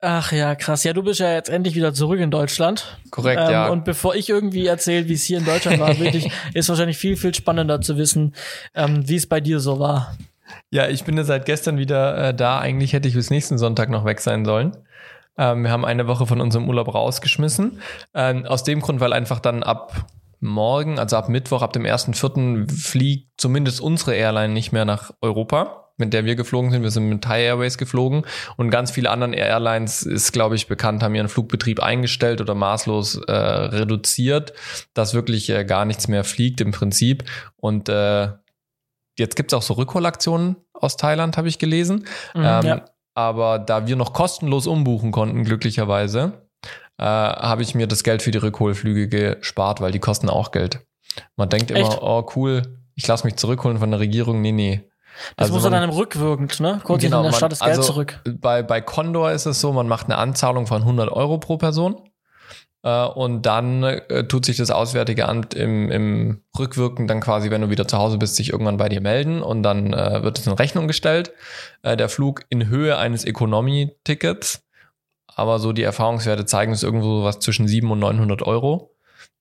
Ach ja, krass. Ja, du bist ja jetzt endlich wieder zurück in Deutschland. Korrekt, ähm, ja. Und bevor ich irgendwie erzähle, wie es hier in Deutschland war, wirklich, ist wahrscheinlich viel, viel spannender zu wissen, ähm, wie es bei dir so war. Ja, ich bin ja seit gestern wieder äh, da. Eigentlich hätte ich bis nächsten Sonntag noch weg sein sollen. Ähm, wir haben eine Woche von unserem Urlaub rausgeschmissen. Ähm, aus dem Grund, weil einfach dann ab morgen, also ab Mittwoch, ab dem 1.4. fliegt zumindest unsere Airline nicht mehr nach Europa mit der wir geflogen sind. Wir sind mit Thai Airways geflogen und ganz viele anderen Airlines ist, glaube ich, bekannt, haben ihren Flugbetrieb eingestellt oder maßlos äh, reduziert, dass wirklich äh, gar nichts mehr fliegt im Prinzip. Und äh, jetzt gibt's auch so Rückholaktionen aus Thailand, habe ich gelesen. Mhm, ähm, ja. Aber da wir noch kostenlos umbuchen konnten, glücklicherweise, äh, habe ich mir das Geld für die Rückholflüge gespart, weil die kosten auch Geld. Man denkt Echt? immer, oh cool, ich lasse mich zurückholen von der Regierung. Nee, nee. Das muss dann man- einem rückwirkend, ne? Kurz in der Stadt das Geld also zurück. Bei, bei Condor ist es so, man macht eine Anzahlung von 100 Euro pro Person. Äh, und dann äh, tut sich das Auswärtige Amt im, im Rückwirken dann quasi, wenn du wieder zu Hause bist, sich irgendwann bei dir melden und dann äh, wird es in Rechnung gestellt. Äh, der Flug in Höhe eines Economy-Tickets. Aber so die Erfahrungswerte zeigen es irgendwo was zwischen 700 und 900 Euro.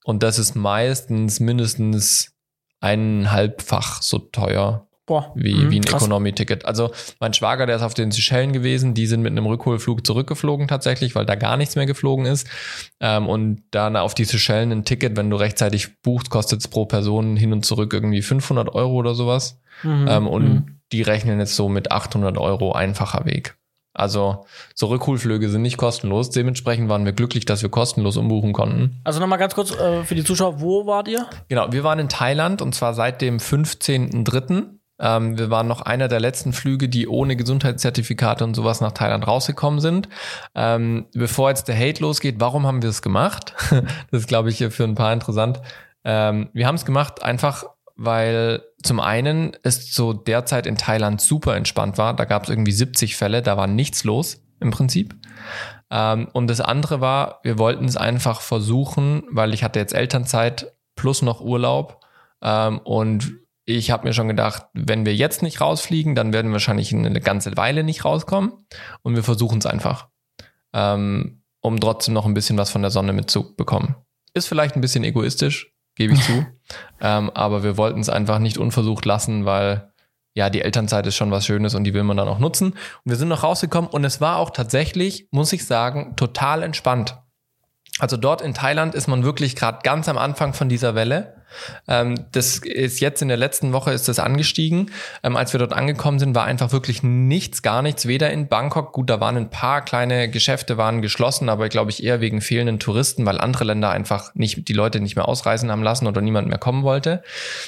Und das ist meistens mindestens eineinhalbfach so teuer Boah, wie, mhm, wie ein. Economy-Ticket. Also mein Schwager, der ist auf den Seychellen gewesen, die sind mit einem Rückholflug zurückgeflogen tatsächlich, weil da gar nichts mehr geflogen ist. Ähm, und dann auf die Seychellen ein Ticket, wenn du rechtzeitig buchst, kostet es pro Person hin und zurück irgendwie 500 Euro oder sowas. Mhm, Ähm, und mhm. die rechnen jetzt so mit 800 Euro einfacher Weg. Also so Rückholflüge sind nicht kostenlos. Dementsprechend waren wir glücklich, dass wir kostenlos umbuchen konnten. Also nochmal ganz kurz äh, für die Zuschauer, wo wart ihr? Genau, wir waren in Thailand und zwar seit dem 15.03. Ähm, wir waren noch einer der letzten Flüge, die ohne Gesundheitszertifikate und sowas nach Thailand rausgekommen sind. Ähm, bevor jetzt der Hate losgeht, warum haben wir es gemacht? das ist, glaube ich, für ein paar interessant. Ähm, wir haben es gemacht einfach, weil zum einen es so derzeit in Thailand super entspannt war. Da gab es irgendwie 70 Fälle, da war nichts los im Prinzip. Ähm, und das andere war, wir wollten es einfach versuchen, weil ich hatte jetzt Elternzeit plus noch Urlaub. Ähm, und ich habe mir schon gedacht, wenn wir jetzt nicht rausfliegen, dann werden wir wahrscheinlich eine ganze Weile nicht rauskommen. Und wir versuchen es einfach, ähm, um trotzdem noch ein bisschen was von der Sonne mitzubekommen. Ist vielleicht ein bisschen egoistisch, gebe ich zu. ähm, aber wir wollten es einfach nicht unversucht lassen, weil ja, die Elternzeit ist schon was Schönes und die will man dann auch nutzen. Und wir sind noch rausgekommen und es war auch tatsächlich, muss ich sagen, total entspannt. Also dort in Thailand ist man wirklich gerade ganz am Anfang von dieser Welle. Ähm, das ist jetzt in der letzten Woche ist das angestiegen. Ähm, als wir dort angekommen sind, war einfach wirklich nichts, gar nichts. Weder in Bangkok, gut, da waren ein paar kleine Geschäfte waren geschlossen, aber glaube ich eher wegen fehlenden Touristen, weil andere Länder einfach nicht die Leute nicht mehr ausreisen haben lassen oder niemand mehr kommen wollte.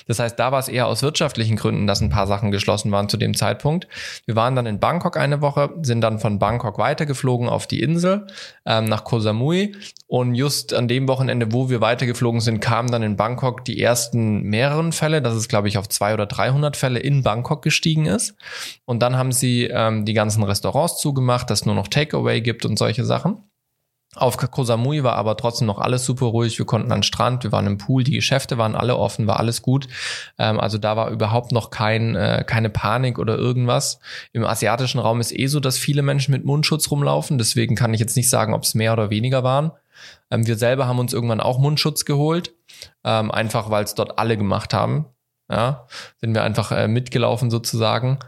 Das heißt, da war es eher aus wirtschaftlichen Gründen, dass ein paar Sachen geschlossen waren zu dem Zeitpunkt. Wir waren dann in Bangkok eine Woche, sind dann von Bangkok weitergeflogen auf die Insel ähm, nach Koh Samui und just an dem Wochenende, wo wir weitergeflogen sind, kamen dann in Bangkok die ersten mehreren Fälle, dass es glaube ich auf zwei oder 300 Fälle in Bangkok gestiegen ist. Und dann haben sie ähm, die ganzen Restaurants zugemacht, dass nur noch Takeaway gibt und solche Sachen. Auf Koh Samui war aber trotzdem noch alles super ruhig. Wir konnten an den Strand, wir waren im Pool, die Geschäfte waren alle offen, war alles gut. Ähm, also da war überhaupt noch kein, äh, keine Panik oder irgendwas. Im asiatischen Raum ist eh so, dass viele Menschen mit Mundschutz rumlaufen. Deswegen kann ich jetzt nicht sagen, ob es mehr oder weniger waren. Ähm, wir selber haben uns irgendwann auch Mundschutz geholt, ähm, einfach weil es dort alle gemacht haben. Ja, sind wir einfach äh, mitgelaufen sozusagen.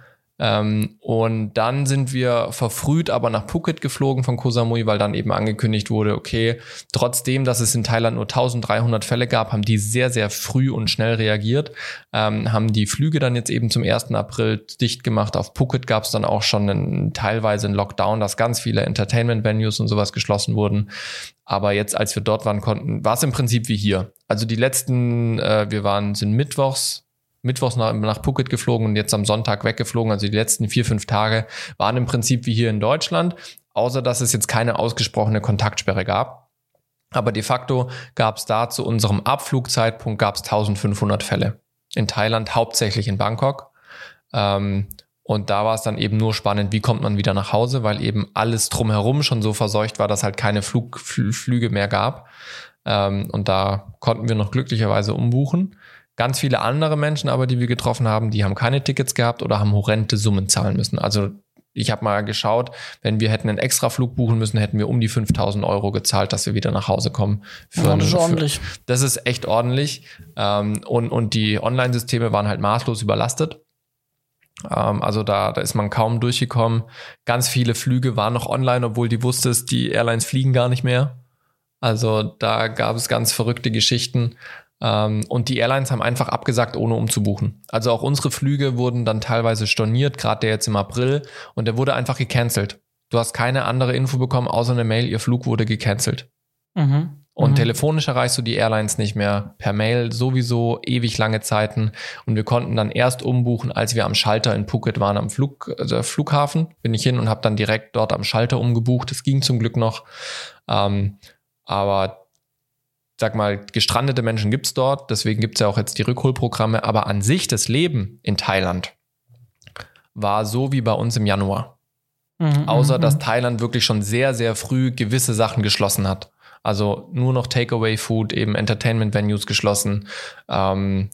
Ähm, und dann sind wir verfrüht aber nach Phuket geflogen von Koh Samui, weil dann eben angekündigt wurde, okay, trotzdem, dass es in Thailand nur 1300 Fälle gab, haben die sehr, sehr früh und schnell reagiert, ähm, haben die Flüge dann jetzt eben zum 1. April dicht gemacht. Auf Phuket gab es dann auch schon einen, teilweise einen Lockdown, dass ganz viele Entertainment-Venues und sowas geschlossen wurden. Aber jetzt, als wir dort waren konnten, war es im Prinzip wie hier. Also die letzten, äh, wir waren, sind mittwochs, mittwochs nach, nach Phuket geflogen und jetzt am Sonntag weggeflogen. Also die letzten vier, fünf Tage waren im Prinzip wie hier in Deutschland, außer dass es jetzt keine ausgesprochene Kontaktsperre gab. Aber de facto gab es da zu unserem Abflugzeitpunkt gab es 1500 Fälle. In Thailand, hauptsächlich in Bangkok. Ähm, und da war es dann eben nur spannend, wie kommt man wieder nach Hause, weil eben alles drumherum schon so verseucht war, dass halt keine Flug, Fl Flüge mehr gab. Ähm, und da konnten wir noch glücklicherweise umbuchen. Ganz viele andere Menschen aber, die wir getroffen haben, die haben keine Tickets gehabt oder haben horrende Summen zahlen müssen. Also ich habe mal geschaut, wenn wir hätten einen Extraflug buchen müssen, hätten wir um die 5000 Euro gezahlt, dass wir wieder nach Hause kommen. Für ja, das ist ordentlich. Für, das ist echt ordentlich. Ähm, und, und die Online-Systeme waren halt maßlos überlastet. Ähm, also da, da ist man kaum durchgekommen. Ganz viele Flüge waren noch online, obwohl die wusstest, die Airlines fliegen gar nicht mehr. Also da gab es ganz verrückte Geschichten. Ähm, und die Airlines haben einfach abgesagt, ohne umzubuchen. Also auch unsere Flüge wurden dann teilweise storniert, gerade der jetzt im April, und der wurde einfach gecancelt. Du hast keine andere Info bekommen, außer eine Mail, ihr Flug wurde gecancelt. Mhm. Und mhm. telefonisch erreichst du die Airlines nicht mehr, per Mail sowieso ewig lange Zeiten. Und wir konnten dann erst umbuchen, als wir am Schalter in Phuket waren, am Flug, also Flughafen. Bin ich hin und habe dann direkt dort am Schalter umgebucht. Das ging zum Glück noch. Ähm, aber sag mal, gestrandete Menschen gibt's dort, deswegen gibt's ja auch jetzt die Rückholprogramme, aber an sich das Leben in Thailand war so wie bei uns im Januar. Mhm, Außer dass mhm. Thailand wirklich schon sehr, sehr früh gewisse Sachen geschlossen hat. Also nur noch Takeaway-Food, eben Entertainment-Venues geschlossen. Ähm,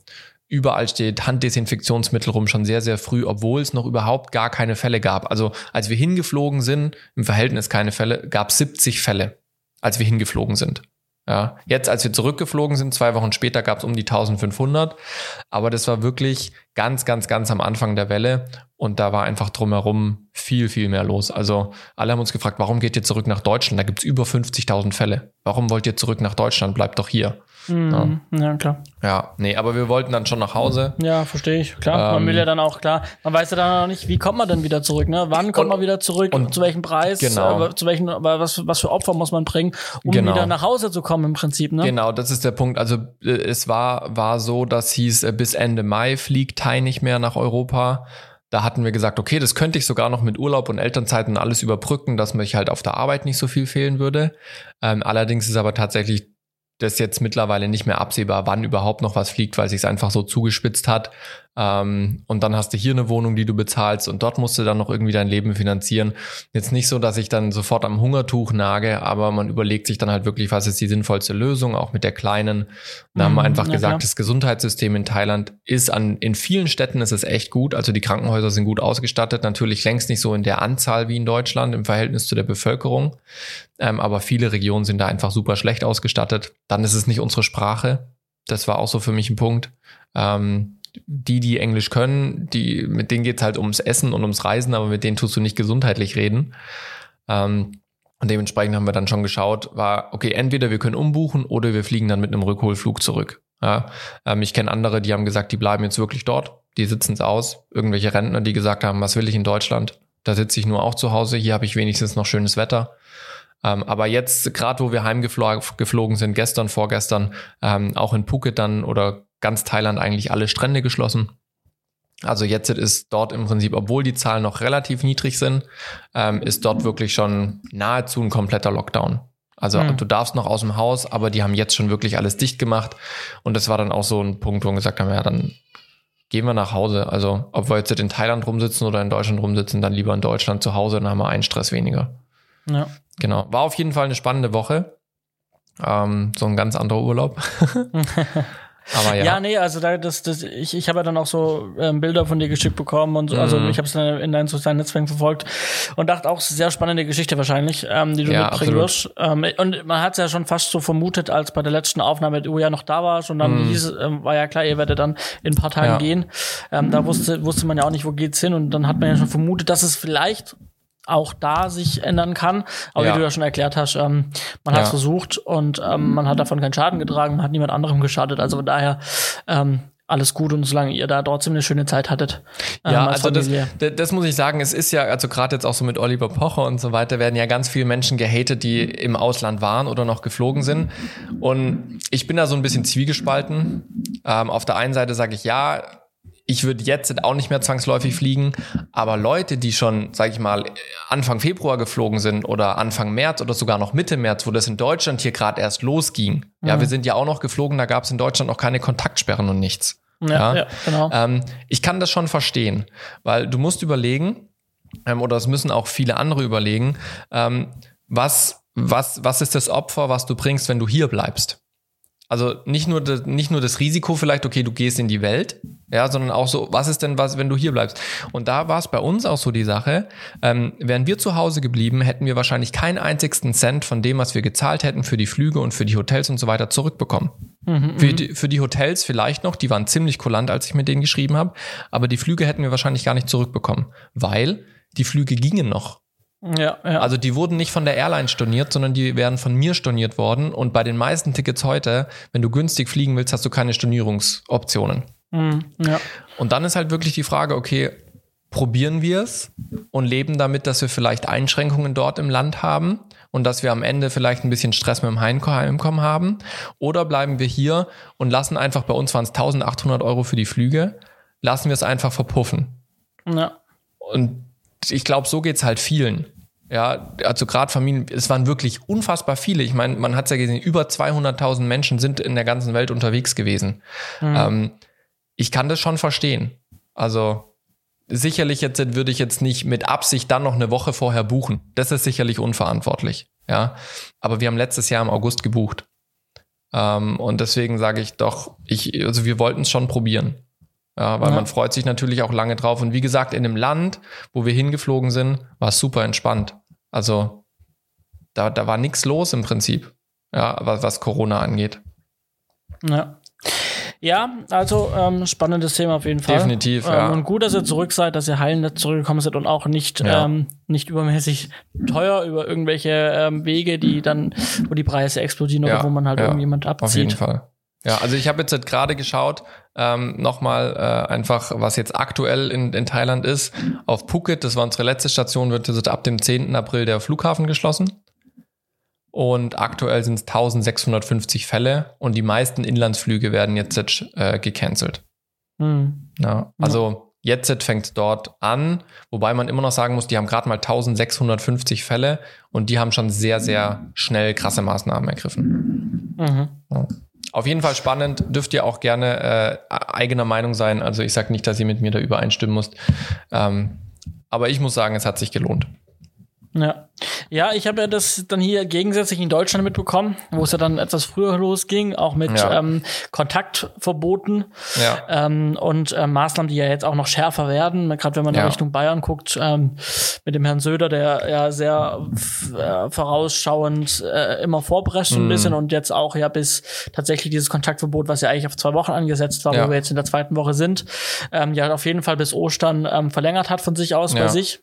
überall steht Handdesinfektionsmittel rum, schon sehr, sehr früh, obwohl es noch überhaupt gar keine Fälle gab. Also als wir hingeflogen sind, im Verhältnis keine Fälle, gab 70 Fälle, als wir hingeflogen sind. Ja, jetzt, als wir zurückgeflogen sind, zwei Wochen später gab es um die 1500. Aber das war wirklich ganz, ganz, ganz am Anfang der Welle. Und da war einfach drumherum viel, viel mehr los. Also alle haben uns gefragt, warum geht ihr zurück nach Deutschland? Da gibt's über 50.000 Fälle. Warum wollt ihr zurück nach Deutschland? Bleibt doch hier. Mhm. Ja. ja. klar. Ja, nee, aber wir wollten dann schon nach Hause. Ja, verstehe ich. Klar, ähm, man will ja dann auch, klar, man weiß ja dann auch nicht, wie kommt man denn wieder zurück, ne? Wann kommt und, man wieder zurück? Und zu welchem Preis? Genau. Äh, zu welchen, was, was für Opfer muss man bringen, um genau. wieder nach Hause zu kommen im Prinzip, ne? Genau, das ist der Punkt. Also äh, es war, war so, dass hieß, äh, bis Ende Mai fliegt Thai nicht mehr nach Europa. Da hatten wir gesagt, okay, das könnte ich sogar noch mit Urlaub und Elternzeiten alles überbrücken, dass mich halt auf der Arbeit nicht so viel fehlen würde. Ähm, allerdings ist aber tatsächlich das jetzt mittlerweile nicht mehr absehbar, wann überhaupt noch was fliegt, weil sich es einfach so zugespitzt hat. Ähm, und dann hast du hier eine Wohnung, die du bezahlst und dort musst du dann noch irgendwie dein Leben finanzieren. Jetzt nicht so, dass ich dann sofort am Hungertuch nage, aber man überlegt sich dann halt wirklich, was ist die sinnvollste Lösung, auch mit der kleinen. Da haben wir mhm, einfach ja, gesagt, klar. das Gesundheitssystem in Thailand ist an, in vielen Städten ist es echt gut. Also die Krankenhäuser sind gut ausgestattet. Natürlich längst nicht so in der Anzahl wie in Deutschland im Verhältnis zu der Bevölkerung. Ähm, aber viele Regionen sind da einfach super schlecht ausgestattet. Dann ist es nicht unsere Sprache. Das war auch so für mich ein Punkt. Ähm, die, die Englisch können, die, mit denen geht's halt ums Essen und ums Reisen, aber mit denen tust du nicht gesundheitlich reden. Ähm, und dementsprechend haben wir dann schon geschaut, war, okay, entweder wir können umbuchen oder wir fliegen dann mit einem Rückholflug zurück. Ja, ähm, ich kenne andere, die haben gesagt, die bleiben jetzt wirklich dort, die sitzen es aus. Irgendwelche Rentner, die gesagt haben, was will ich in Deutschland? Da sitze ich nur auch zu Hause, hier habe ich wenigstens noch schönes Wetter. Ähm, aber jetzt, gerade wo wir heimgeflogen sind, gestern, vorgestern, ähm, auch in Phuket dann oder ganz Thailand eigentlich alle Strände geschlossen. Also jetzt ist dort im Prinzip, obwohl die Zahlen noch relativ niedrig sind, ähm, ist dort wirklich schon nahezu ein kompletter Lockdown. Also mhm. du darfst noch aus dem Haus, aber die haben jetzt schon wirklich alles dicht gemacht. Und das war dann auch so ein Punkt, wo wir gesagt haben, ja, dann gehen wir nach Hause. Also ob wir jetzt in Thailand rumsitzen oder in Deutschland rumsitzen, dann lieber in Deutschland zu Hause, dann haben wir einen Stress weniger. Ja. Genau. War auf jeden Fall eine spannende Woche. Ähm, so ein ganz anderer Urlaub. Aber ja. Ja, nee, also da, das, das, ich, ich habe ja dann auch so ähm, Bilder von dir geschickt bekommen und so, also mhm. ich habe es dann in deinen sozialen Netzwerken verfolgt und dachte auch, sehr spannende Geschichte wahrscheinlich, ähm, die du ja, mitbringen wirst. Ähm, und man hat es ja schon fast so vermutet, als bei der letzten Aufnahme du ja noch da warst und dann mhm. hieß, ähm, war ja klar, ihr werdet dann in ein paar Tagen ja. gehen. Ähm, da wusste, wusste man ja auch nicht, wo geht's hin und dann hat man ja schon vermutet, dass es vielleicht auch da sich ändern kann. Aber ja. wie du ja schon erklärt hast, ähm, man hat es versucht und ähm, man hat davon keinen Schaden getragen, man hat niemand anderem geschadet. Also von daher ähm, alles gut und solange ihr da trotzdem eine schöne Zeit hattet. Ähm, ja, also das, das muss ich sagen, es ist ja, also gerade jetzt auch so mit Oliver Pocher und so weiter, werden ja ganz viele Menschen gehatet, die im Ausland waren oder noch geflogen sind. Und ich bin da so ein bisschen zwiegespalten. Ähm, auf der einen Seite sage ich, ja, ich würde jetzt auch nicht mehr zwangsläufig fliegen, aber Leute, die schon, sage ich mal, Anfang Februar geflogen sind oder Anfang März oder sogar noch Mitte März, wo das in Deutschland hier gerade erst losging. Mhm. Ja, wir sind ja auch noch geflogen, da gab es in Deutschland noch keine Kontaktsperren und nichts. Ja, ja. ja genau. Ähm, ich kann das schon verstehen, weil du musst überlegen, ähm, oder es müssen auch viele andere überlegen, ähm, was, was, was ist das Opfer, was du bringst, wenn du hier bleibst? Also nicht nur, das, nicht nur das Risiko vielleicht, okay, du gehst in die Welt, ja, sondern auch so, was ist denn was, wenn du hier bleibst? Und da war es bei uns auch so die Sache, ähm, wären wir zu Hause geblieben, hätten wir wahrscheinlich keinen einzigsten Cent von dem, was wir gezahlt hätten für die Flüge und für die Hotels und so weiter zurückbekommen. Mhm, für, die, für die Hotels vielleicht noch, die waren ziemlich kulant, als ich mit denen geschrieben habe, aber die Flüge hätten wir wahrscheinlich gar nicht zurückbekommen, weil die Flüge gingen noch. Ja, ja. Also die wurden nicht von der Airline storniert, sondern die werden von mir storniert worden. Und bei den meisten Tickets heute, wenn du günstig fliegen willst, hast du keine Stornierungsoptionen. Mhm, ja. Und dann ist halt wirklich die Frage, okay, probieren wir es und leben damit, dass wir vielleicht Einschränkungen dort im Land haben und dass wir am Ende vielleicht ein bisschen Stress mit dem Heimkommen haben? Oder bleiben wir hier und lassen einfach, bei uns waren es 1800 Euro für die Flüge, lassen wir es einfach verpuffen. Ja. Und ich glaube, so geht's halt vielen. Ja, also gerade Familien, es waren wirklich unfassbar viele. Ich meine, man hat's ja gesehen, über 200.000 Menschen sind in der ganzen Welt unterwegs gewesen. Mhm. Ähm, ich kann das schon verstehen. Also sicherlich jetzt würde ich jetzt nicht mit Absicht dann noch eine Woche vorher buchen. Das ist sicherlich unverantwortlich. Ja, aber wir haben letztes Jahr im August gebucht. Ähm, und deswegen sage ich doch, ich, also wir wollten es schon probieren. Ja, weil ja. man freut sich natürlich auch lange drauf. Und wie gesagt, in dem Land, wo wir hingeflogen sind, war es super entspannt. Also da, da war nichts los im Prinzip, ja, was, was Corona angeht. Ja. Ja, also ähm, spannendes Thema auf jeden Fall. Definitiv, ähm, ja. Und gut, dass ihr zurück seid, dass ihr heilend zurückgekommen seid und auch nicht, ja. ähm, nicht übermäßig teuer über irgendwelche ähm, Wege, die dann, wo die Preise explodieren ja. oder wo man halt ja. irgendjemand abzieht. Auf jeden Fall. Ja, also ich habe jetzt gerade geschaut, ähm, nochmal äh, einfach, was jetzt aktuell in, in Thailand ist. Auf Phuket, das war unsere letzte Station, wird jetzt ab dem 10. April der Flughafen geschlossen. Und aktuell sind es 1650 Fälle und die meisten Inlandsflüge werden jetzt äh, gecancelt. Mhm. Ja, also jetzt fängt dort an, wobei man immer noch sagen muss, die haben gerade mal 1650 Fälle und die haben schon sehr, sehr schnell krasse Maßnahmen ergriffen. Mhm. Ja. Auf jeden Fall spannend, dürft ihr auch gerne äh, eigener Meinung sein. Also ich sage nicht, dass ihr mit mir da übereinstimmen müsst. Ähm, aber ich muss sagen, es hat sich gelohnt. Ja. Ja, ich habe ja das dann hier gegensätzlich in Deutschland mitbekommen, wo es ja dann etwas früher losging, auch mit ja. ähm, Kontaktverboten ja. ähm, und äh, Maßnahmen, die ja jetzt auch noch schärfer werden. Gerade wenn man ja. in Richtung Bayern guckt, ähm, mit dem Herrn Söder, der ja sehr äh, vorausschauend äh, immer vorprescht mhm. ein bisschen und jetzt auch ja bis tatsächlich dieses Kontaktverbot, was ja eigentlich auf zwei Wochen angesetzt war, wo wir jetzt in der zweiten Woche sind, ähm, ja auf jeden Fall bis Ostern ähm, verlängert hat von sich aus bei sich.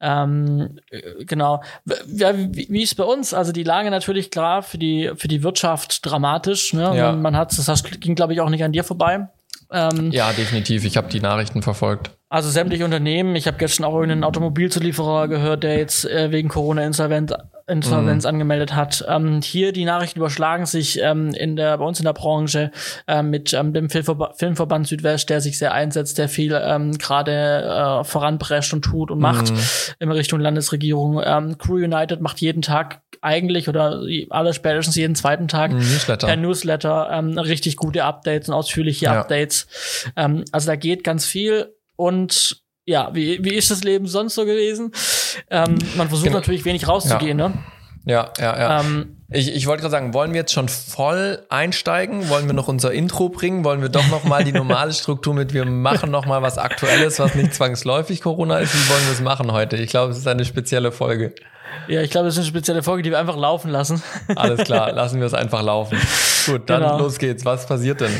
Ähm, genau. Wie, wie ist bei uns? Also die Lage natürlich klar für die für die Wirtschaft dramatisch. Ne? Ja. Man, man hat das ging glaube ich auch nicht an dir vorbei. Ähm, ja, definitiv. Ich habe die Nachrichten verfolgt. Also sämtliche Unternehmen. Ich habe gestern auch einen Automobilzulieferer gehört, der jetzt äh, wegen Corona insolvent Insolvenz mhm. angemeldet hat. Ähm, hier die Nachrichten überschlagen sich ähm, in der bei uns in der Branche ähm, mit ähm, dem Filmverba Filmverband Südwest, der sich sehr einsetzt, der viel ähm, gerade äh, voranprescht und tut und macht mhm. in Richtung Landesregierung. Ähm, Crew United macht jeden Tag eigentlich oder alle spätestens jeden zweiten Tag Newsletter. per Newsletter ähm, richtig gute Updates und ausführliche ja. Updates. Ähm, also da geht ganz viel und ja, wie, wie ist das Leben sonst so gewesen? Ähm, man versucht genau. natürlich wenig rauszugehen, ja. ne? Ja, ja, ja. Ähm, ich, ich wollte gerade sagen, wollen wir jetzt schon voll einsteigen? Wollen wir noch unser Intro bringen? Wollen wir doch noch mal die normale Struktur mit, wir machen noch mal was Aktuelles, was nicht zwangsläufig Corona ist? Wie wollen wir es machen heute? Ich glaube, es ist eine spezielle Folge. Ja, ich glaube, das ist eine spezielle Folge, die wir einfach laufen lassen. Alles klar, lassen wir es einfach laufen. Gut, dann genau. los geht's. Was passiert denn?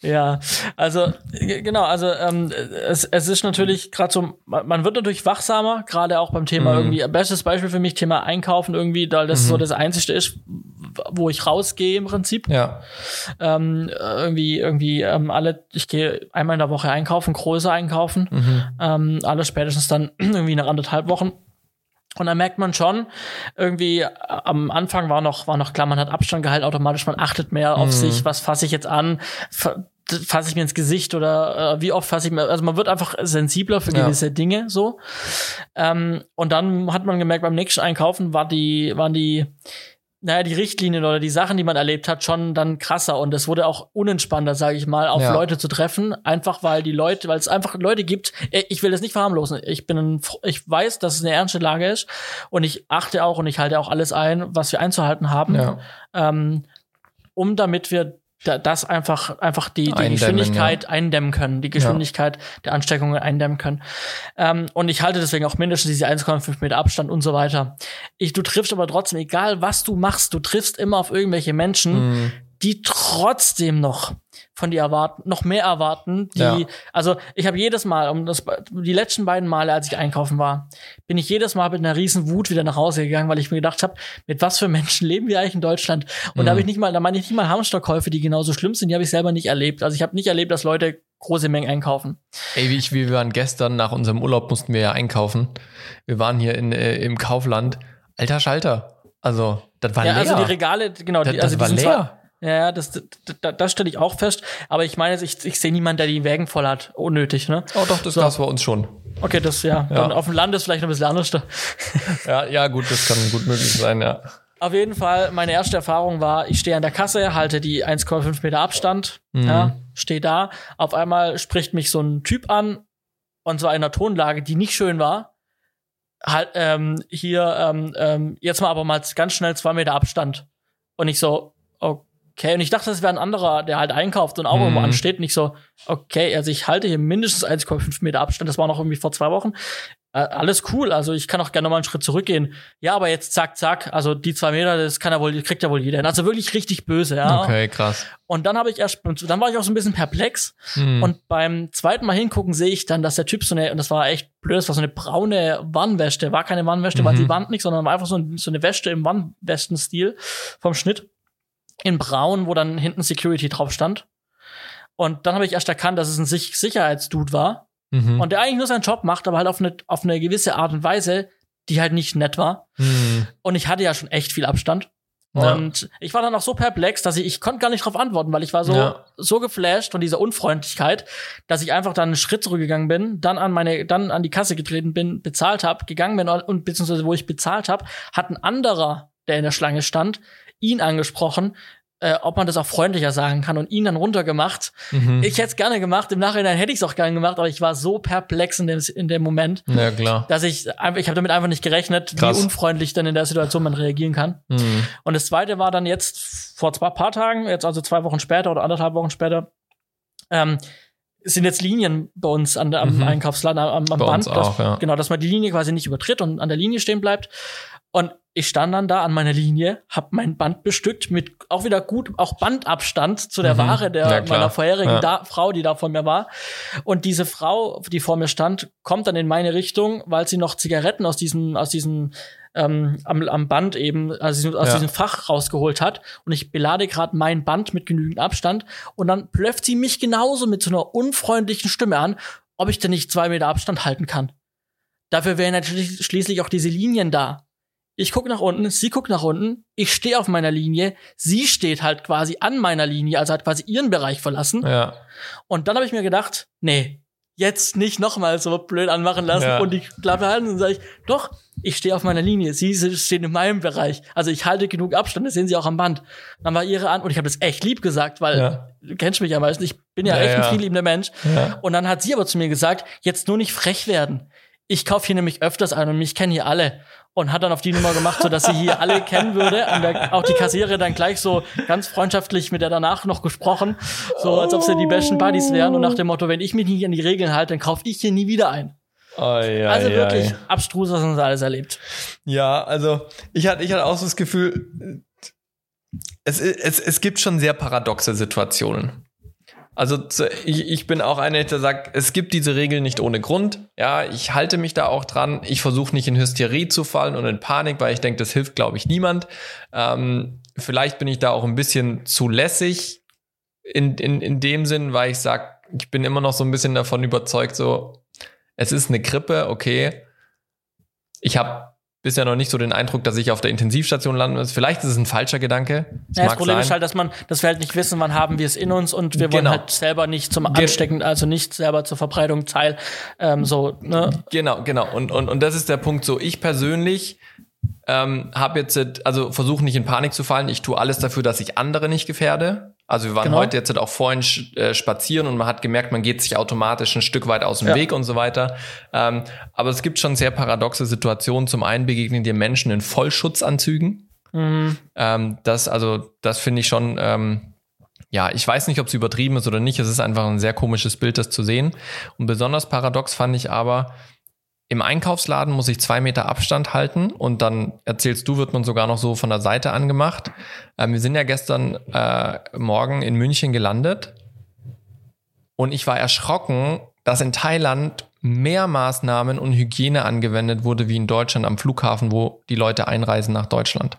Ja, also genau, also ähm, es, es ist natürlich gerade so, man wird natürlich wachsamer, gerade auch beim Thema mhm. irgendwie. Bestes Beispiel für mich Thema Einkaufen irgendwie, da das mhm. so das Einzige ist, wo ich rausgehe im Prinzip. Ja. Ähm, irgendwie irgendwie ähm, alle, ich gehe einmal in der Woche einkaufen, größer einkaufen, mhm. ähm, alles spätestens dann irgendwie nach anderthalb Wochen. Und dann merkt man schon, irgendwie äh, am Anfang war noch, war noch klar, man hat Abstand gehalten, automatisch, man achtet mehr auf mhm. sich, was fasse ich jetzt an, fasse ich mir ins Gesicht oder äh, wie oft fasse ich mir, also man wird einfach sensibler für gewisse ja. Dinge so. Ähm, und dann hat man gemerkt, beim nächsten Einkaufen war die, waren die, naja, die Richtlinien oder die Sachen, die man erlebt hat, schon dann krasser und es wurde auch unentspannter, sage ich mal, auf ja. Leute zu treffen, einfach weil die Leute, weil es einfach Leute gibt. Ich will das nicht verharmlosen. Ich bin, ein, ich weiß, dass es eine ernste Lage ist und ich achte auch und ich halte auch alles ein, was wir einzuhalten haben. Ja. Ähm, um damit wir das einfach, einfach die, die Geschwindigkeit ja. eindämmen können, die Geschwindigkeit ja. der Ansteckungen eindämmen können. Ähm, und ich halte deswegen auch mindestens diese 1,5 Meter Abstand und so weiter. Ich, du triffst aber trotzdem, egal was du machst, du triffst immer auf irgendwelche Menschen, mhm die trotzdem noch von dir erwarten, noch mehr erwarten. Die, ja. also ich habe jedes Mal, um das, die letzten beiden Male, als ich einkaufen war, bin ich jedes Mal mit einer riesen Wut wieder nach Hause gegangen, weil ich mir gedacht habe, mit was für Menschen leben wir eigentlich in Deutschland? Und mhm. da habe ich nicht mal, da meine ich nicht mal Hamsterkäufe, die genauso schlimm sind, die habe ich selber nicht erlebt. Also ich habe nicht erlebt, dass Leute große Mengen einkaufen. Ey, wie ich, wir waren gestern nach unserem Urlaub mussten wir ja einkaufen. Wir waren hier in, äh, im Kaufland. Alter Schalter. Also, das war ja, leer. Also die Regale, genau, das, die, also das war leer. Zwar, ja, das, das, das stelle ich auch fest. Aber ich meine, ich, ich sehe niemanden, der die Wägen voll hat. Unnötig, ne? Oh doch, das so. gab's bei uns schon. Okay, das ja. ja. Dann auf dem Land ist vielleicht noch ein bisschen anders. ja, ja, gut, das kann gut möglich sein, ja. Auf jeden Fall, meine erste Erfahrung war, ich stehe an der Kasse, halte die 1,5 Meter Abstand, mhm. ja, stehe da. Auf einmal spricht mich so ein Typ an, und zwar in einer Tonlage, die nicht schön war. Halt, ähm, hier, ähm, ähm, jetzt mal aber mal ganz schnell zwei Meter Abstand. Und ich so, okay okay. Und ich dachte, das wäre ein anderer, der halt einkauft und auch mhm. irgendwo ansteht. Und ich so, okay, also ich halte hier mindestens 1,5 Meter Abstand. Das war noch irgendwie vor zwei Wochen. Äh, alles cool. Also ich kann auch gerne mal einen Schritt zurückgehen. Ja, aber jetzt zack, zack. Also die zwei Meter, das kann ja wohl, kriegt ja wohl jeder. Also wirklich richtig böse, ja. Okay, krass. Und dann habe ich erst, dann war ich auch so ein bisschen perplex. Mhm. Und beim zweiten Mal hingucken sehe ich dann, dass der Typ so eine, und das war echt blöd, das war so eine braune Wannwäsche. War keine Wannwäsche, mhm. war die Wand nicht, sondern war einfach so, so eine Wäsche im Wannwäschenstil vom Schnitt in braun, wo dann hinten Security drauf stand. Und dann habe ich erst erkannt, dass es ein Sicherheitsdude war. Mhm. Und der eigentlich nur seinen Job macht, aber halt auf eine, auf eine gewisse Art und Weise, die halt nicht nett war. Mhm. Und ich hatte ja schon echt viel Abstand. Und ja. ich war dann auch so perplex, dass ich, ich konnte gar nicht drauf antworten, weil ich war so, ja. so geflasht von dieser Unfreundlichkeit, dass ich einfach dann einen Schritt zurückgegangen bin, dann an meine, dann an die Kasse getreten bin, bezahlt habe, gegangen bin und beziehungsweise wo ich bezahlt habe, hat ein anderer, der in der Schlange stand, ihn angesprochen, äh, ob man das auch freundlicher sagen kann und ihn dann runtergemacht. Mhm. Ich hätte es gerne gemacht, im Nachhinein hätte ich es auch gerne gemacht, aber ich war so perplex in dem, in dem Moment, ja, klar. dass ich einfach, ich habe damit einfach nicht gerechnet, Krass. wie unfreundlich dann in der Situation man reagieren kann. Mhm. Und das zweite war dann jetzt vor zwei paar Tagen, jetzt also zwei Wochen später oder anderthalb Wochen später, ähm, sind jetzt Linien bei uns an am mhm. Einkaufsladen, am, am Band. Auch, dass, ja. Genau, dass man die Linie quasi nicht übertritt und an der Linie stehen bleibt. Und ich stand dann da an meiner Linie, hab mein Band bestückt mit auch wieder gut, auch Bandabstand zu der mhm. Ware der ja, meiner vorherigen ja. da, Frau, die da vor mir war. Und diese Frau, die vor mir stand, kommt dann in meine Richtung, weil sie noch Zigaretten aus diesem, aus diesem ähm, am, am Band eben, also aus ja. diesem Fach rausgeholt hat. Und ich belade gerade mein Band mit genügend Abstand. Und dann plöfft sie mich genauso mit so einer unfreundlichen Stimme an, ob ich denn nicht zwei Meter Abstand halten kann. Dafür wären natürlich schließlich auch diese Linien da ich gucke nach unten, sie guckt nach unten, ich stehe auf meiner Linie, sie steht halt quasi an meiner Linie, also hat quasi ihren Bereich verlassen. Ja. Und dann habe ich mir gedacht, nee, jetzt nicht nochmal so blöd anmachen lassen ja. und die Klappe halten und sage ich, doch, ich stehe auf meiner Linie, sie stehen in meinem Bereich. Also ich halte genug Abstand, das sehen sie auch am Band. Dann war ihre an und ich habe das echt lieb gesagt, weil ja. du kennst mich ja meistens, ich bin ja, ja echt ein viel liebender Mensch. Und dann hat sie aber zu mir gesagt, jetzt nur nicht frech werden. Ich kaufe hier nämlich öfters ein und mich kennen hier alle und hat dann auf die Nummer gemacht, so dass sie hier alle kennen würde. Und der, auch die Kassiererin dann gleich so ganz freundschaftlich mit der danach noch gesprochen, so als ob sie die besten Buddies wären und nach dem Motto, wenn ich mich nicht an die Regeln halte, dann kaufe ich hier nie wieder ein. Oh, ja, also ja, wirklich ja. abstrus, was uns alles erlebt. Ja, also ich hatte, ich hatte auch so das Gefühl, es, es, es gibt schon sehr paradoxe Situationen. Also ich, ich bin auch einer, der sagt, es gibt diese Regeln nicht ohne Grund. Ja, ich halte mich da auch dran. Ich versuche nicht in Hysterie zu fallen und in Panik, weil ich denke, das hilft, glaube ich, niemand. Ähm, vielleicht bin ich da auch ein bisschen zu lässig in, in, in dem Sinn, weil ich sage, ich bin immer noch so ein bisschen davon überzeugt, so, es ist eine Grippe, okay. Ich habe bisher noch nicht so den Eindruck, dass ich auf der Intensivstation landen muss. Vielleicht ist es ein falscher Gedanke. Das, ja, das Problem sein. ist halt, dass man, dass wir halt nicht wissen, wann haben wir es in uns und wir genau. wollen halt selber nicht zum Anstecken, also nicht selber zur Verbreitung teil, ähm, so, ne? Genau, genau. Und, und, und das ist der Punkt so. Ich persönlich ähm, habe jetzt, also versuche nicht in Panik zu fallen. Ich tue alles dafür, dass ich andere nicht gefährde. Also wir waren genau. heute jetzt auch vorhin äh, spazieren und man hat gemerkt, man geht sich automatisch ein Stück weit aus dem ja. Weg und so weiter. Ähm, aber es gibt schon sehr paradoxe Situationen. Zum einen begegnen dir Menschen in Vollschutzanzügen. Mhm. Ähm, das, also, das finde ich schon, ähm, ja, ich weiß nicht, ob es übertrieben ist oder nicht. Es ist einfach ein sehr komisches Bild, das zu sehen. Und besonders paradox fand ich aber, im Einkaufsladen muss ich zwei Meter Abstand halten und dann erzählst du, wird man sogar noch so von der Seite angemacht. Ähm, wir sind ja gestern äh, Morgen in München gelandet und ich war erschrocken, dass in Thailand mehr Maßnahmen und Hygiene angewendet wurde wie in Deutschland am Flughafen, wo die Leute einreisen nach Deutschland.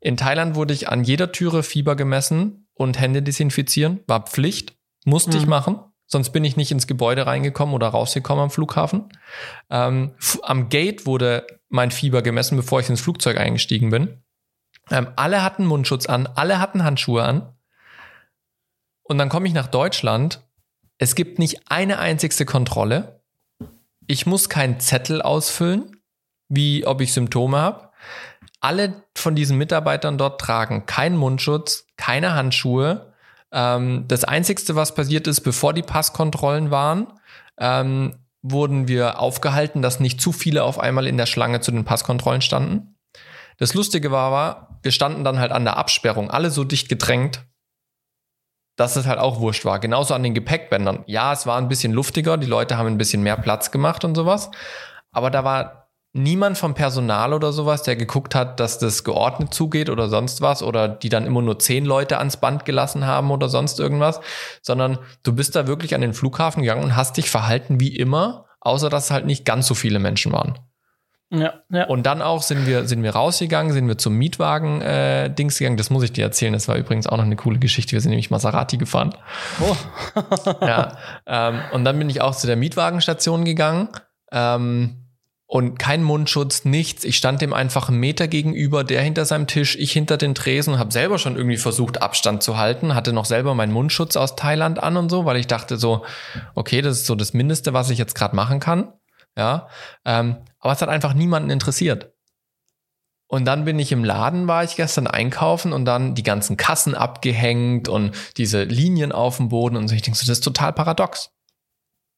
In Thailand wurde ich an jeder Türe Fieber gemessen und Hände desinfizieren, war Pflicht, musste mhm. ich machen. Sonst bin ich nicht ins Gebäude reingekommen oder rausgekommen am Flughafen. Ähm, am Gate wurde mein Fieber gemessen, bevor ich ins Flugzeug eingestiegen bin. Ähm, alle hatten Mundschutz an, alle hatten Handschuhe an. Und dann komme ich nach Deutschland. Es gibt nicht eine einzigste Kontrolle. Ich muss keinen Zettel ausfüllen, wie ob ich Symptome habe. Alle von diesen Mitarbeitern dort tragen keinen Mundschutz, keine Handschuhe, ähm, das Einzigste, was passiert ist, bevor die Passkontrollen waren, ähm, wurden wir aufgehalten, dass nicht zu viele auf einmal in der Schlange zu den Passkontrollen standen. Das Lustige war, war, wir standen dann halt an der Absperrung, alle so dicht gedrängt, dass es halt auch wurscht war. Genauso an den Gepäckbändern. Ja, es war ein bisschen luftiger, die Leute haben ein bisschen mehr Platz gemacht und sowas. Aber da war niemand vom Personal oder sowas, der geguckt hat, dass das geordnet zugeht oder sonst was oder die dann immer nur zehn Leute ans Band gelassen haben oder sonst irgendwas, sondern du bist da wirklich an den Flughafen gegangen und hast dich verhalten wie immer, außer dass es halt nicht ganz so viele Menschen waren. Ja, ja. Und dann auch sind wir, sind wir rausgegangen, sind wir zum Mietwagen-Dings äh, gegangen. Das muss ich dir erzählen. Das war übrigens auch noch eine coole Geschichte. Wir sind nämlich Maserati gefahren. Oh. ja. Ähm, und dann bin ich auch zu der Mietwagenstation gegangen. Ähm, und kein Mundschutz, nichts. Ich stand dem einfach einen Meter gegenüber, der hinter seinem Tisch, ich hinter den Tresen und habe selber schon irgendwie versucht, Abstand zu halten, hatte noch selber meinen Mundschutz aus Thailand an und so, weil ich dachte so, okay, das ist so das Mindeste, was ich jetzt gerade machen kann. Ja, ähm, aber es hat einfach niemanden interessiert. Und dann bin ich im Laden, war ich gestern einkaufen und dann die ganzen Kassen abgehängt und diese Linien auf dem Boden und so. Ich denke so, das ist total paradox.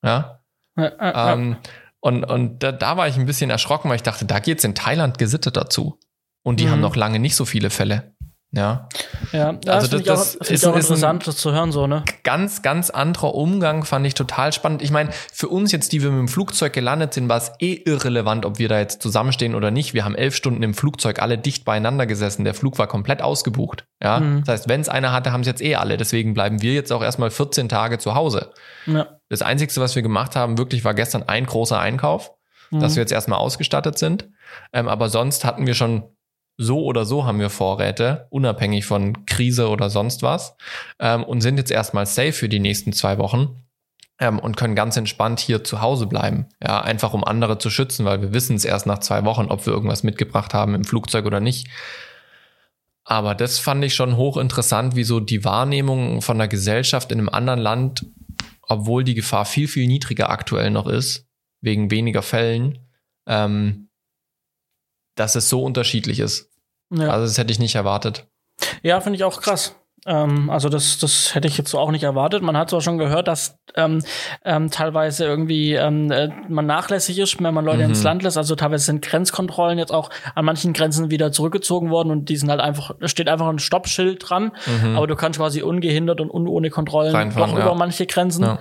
Ja. ja, ja ähm, und, und da, da war ich ein bisschen erschrocken, weil ich dachte, da geht's in Thailand gesittet dazu. Und die mhm. haben noch lange nicht so viele Fälle. Ja. Ja, das also das, das, das ist, auch interessant, das zu hören, so, ne? Ganz, ganz anderer Umgang fand ich total spannend. Ich meine, für uns jetzt, die wir mit dem Flugzeug gelandet sind, war es eh irrelevant, ob wir da jetzt zusammenstehen oder nicht. Wir haben elf Stunden im Flugzeug alle dicht beieinander gesessen. Der Flug war komplett ausgebucht. Ja. Mhm. Das heißt, wenn es einer hatte, haben es jetzt eh alle. Deswegen bleiben wir jetzt auch erstmal 14 Tage zu Hause. Ja. Das Einzige, was wir gemacht haben, wirklich war gestern ein großer Einkauf, mhm. dass wir jetzt erstmal ausgestattet sind. Ähm, aber sonst hatten wir schon so oder so haben wir Vorräte, unabhängig von Krise oder sonst was, ähm, und sind jetzt erstmal safe für die nächsten zwei Wochen ähm, und können ganz entspannt hier zu Hause bleiben. Ja, einfach um andere zu schützen, weil wir wissen es erst nach zwei Wochen, ob wir irgendwas mitgebracht haben im Flugzeug oder nicht. Aber das fand ich schon hochinteressant, wie so die Wahrnehmung von der Gesellschaft in einem anderen Land, obwohl die Gefahr viel, viel niedriger aktuell noch ist, wegen weniger Fällen, ähm, dass es so unterschiedlich ist. Ja. Also das hätte ich nicht erwartet. Ja, finde ich auch krass. Ähm, also das, das hätte ich jetzt so auch nicht erwartet. Man hat zwar schon gehört, dass ähm, ähm, teilweise irgendwie ähm, äh, man nachlässig ist, wenn man Leute mhm. ins Land lässt. Also teilweise sind Grenzkontrollen jetzt auch an manchen Grenzen wieder zurückgezogen worden und die sind halt einfach, da steht einfach ein Stoppschild dran, mhm. aber du kannst quasi ungehindert und un ohne Kontrollen Reinfahren, doch ja. über manche Grenzen. Ja.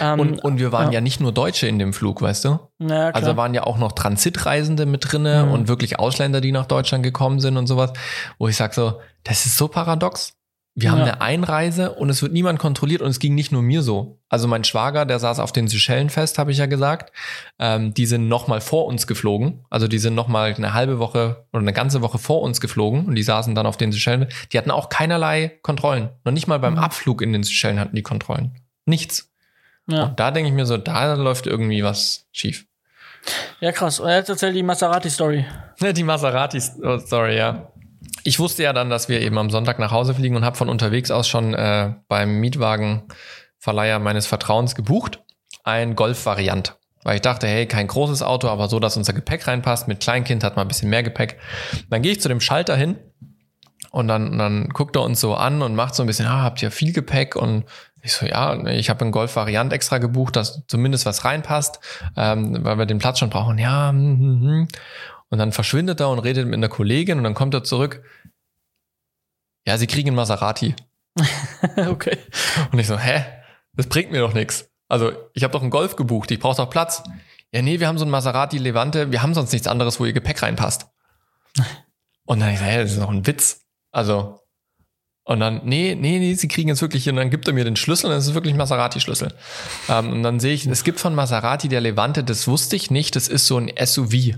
Ähm, und, und wir waren ja. ja. nicht nur Deutsche in dem Flug, weißt du? Ja. Also waren ja auch noch Transitreisende mit drinne mhm. und wirklich Ausländer, die nach Deutschland gekommen sind und sowas, wo ich sag so, das ist so paradox. Wir ja. haben eine Einreise und es wird niemand kontrolliert und es ging nicht nur mir so. Also mein Schwager, der saß auf den Seychellen fest, habe ich ja gesagt. Ähm, die sind noch mal vor uns geflogen. Also die sind noch mal eine halbe Woche oder eine ganze Woche vor uns geflogen und die saßen dann auf den Seychellen. Die hatten auch keinerlei Kontrollen. Noch nicht mal beim mhm. Abflug in den Seychellen hatten die Kontrollen. Nichts. Ja. Und da denke ich mir so, da läuft irgendwie was schief. Ja, krass. Und jetzt erzähl die Maserati-Story. Die Maserati-Story, ja. Ich wusste ja dann, dass wir eben am Sonntag nach Hause fliegen und habe von unterwegs aus schon äh, beim Mietwagenverleiher meines Vertrauens gebucht. Ein Golf-Variant. Weil ich dachte, hey, kein großes Auto, aber so, dass unser Gepäck reinpasst. Mit Kleinkind hat man ein bisschen mehr Gepäck. Dann gehe ich zu dem Schalter hin und dann, dann guckt er uns so an und macht so ein bisschen, ah, habt ihr viel Gepäck? Und ich so, ja, ich habe einen Golf-Variant extra gebucht, dass zumindest was reinpasst, ähm, weil wir den Platz schon brauchen. Ja, hm, hm, hm. Und dann verschwindet er und redet mit einer Kollegin und dann kommt er zurück. Ja, sie kriegen einen Maserati. okay. Und ich so, hä? Das bringt mir doch nichts. Also, ich habe doch einen Golf gebucht, ich brauche doch Platz. Ja, nee, wir haben so einen Maserati Levante, wir haben sonst nichts anderes, wo ihr Gepäck reinpasst. Und dann ich so, hä, das ist doch ein Witz. Also, und dann, nee, nee, nee, sie kriegen jetzt wirklich, und dann gibt er mir den Schlüssel und es ist wirklich ein Maserati-Schlüssel. Ähm, und dann sehe ich, es gibt von Maserati der Levante, das wusste ich nicht, das ist so ein SUV.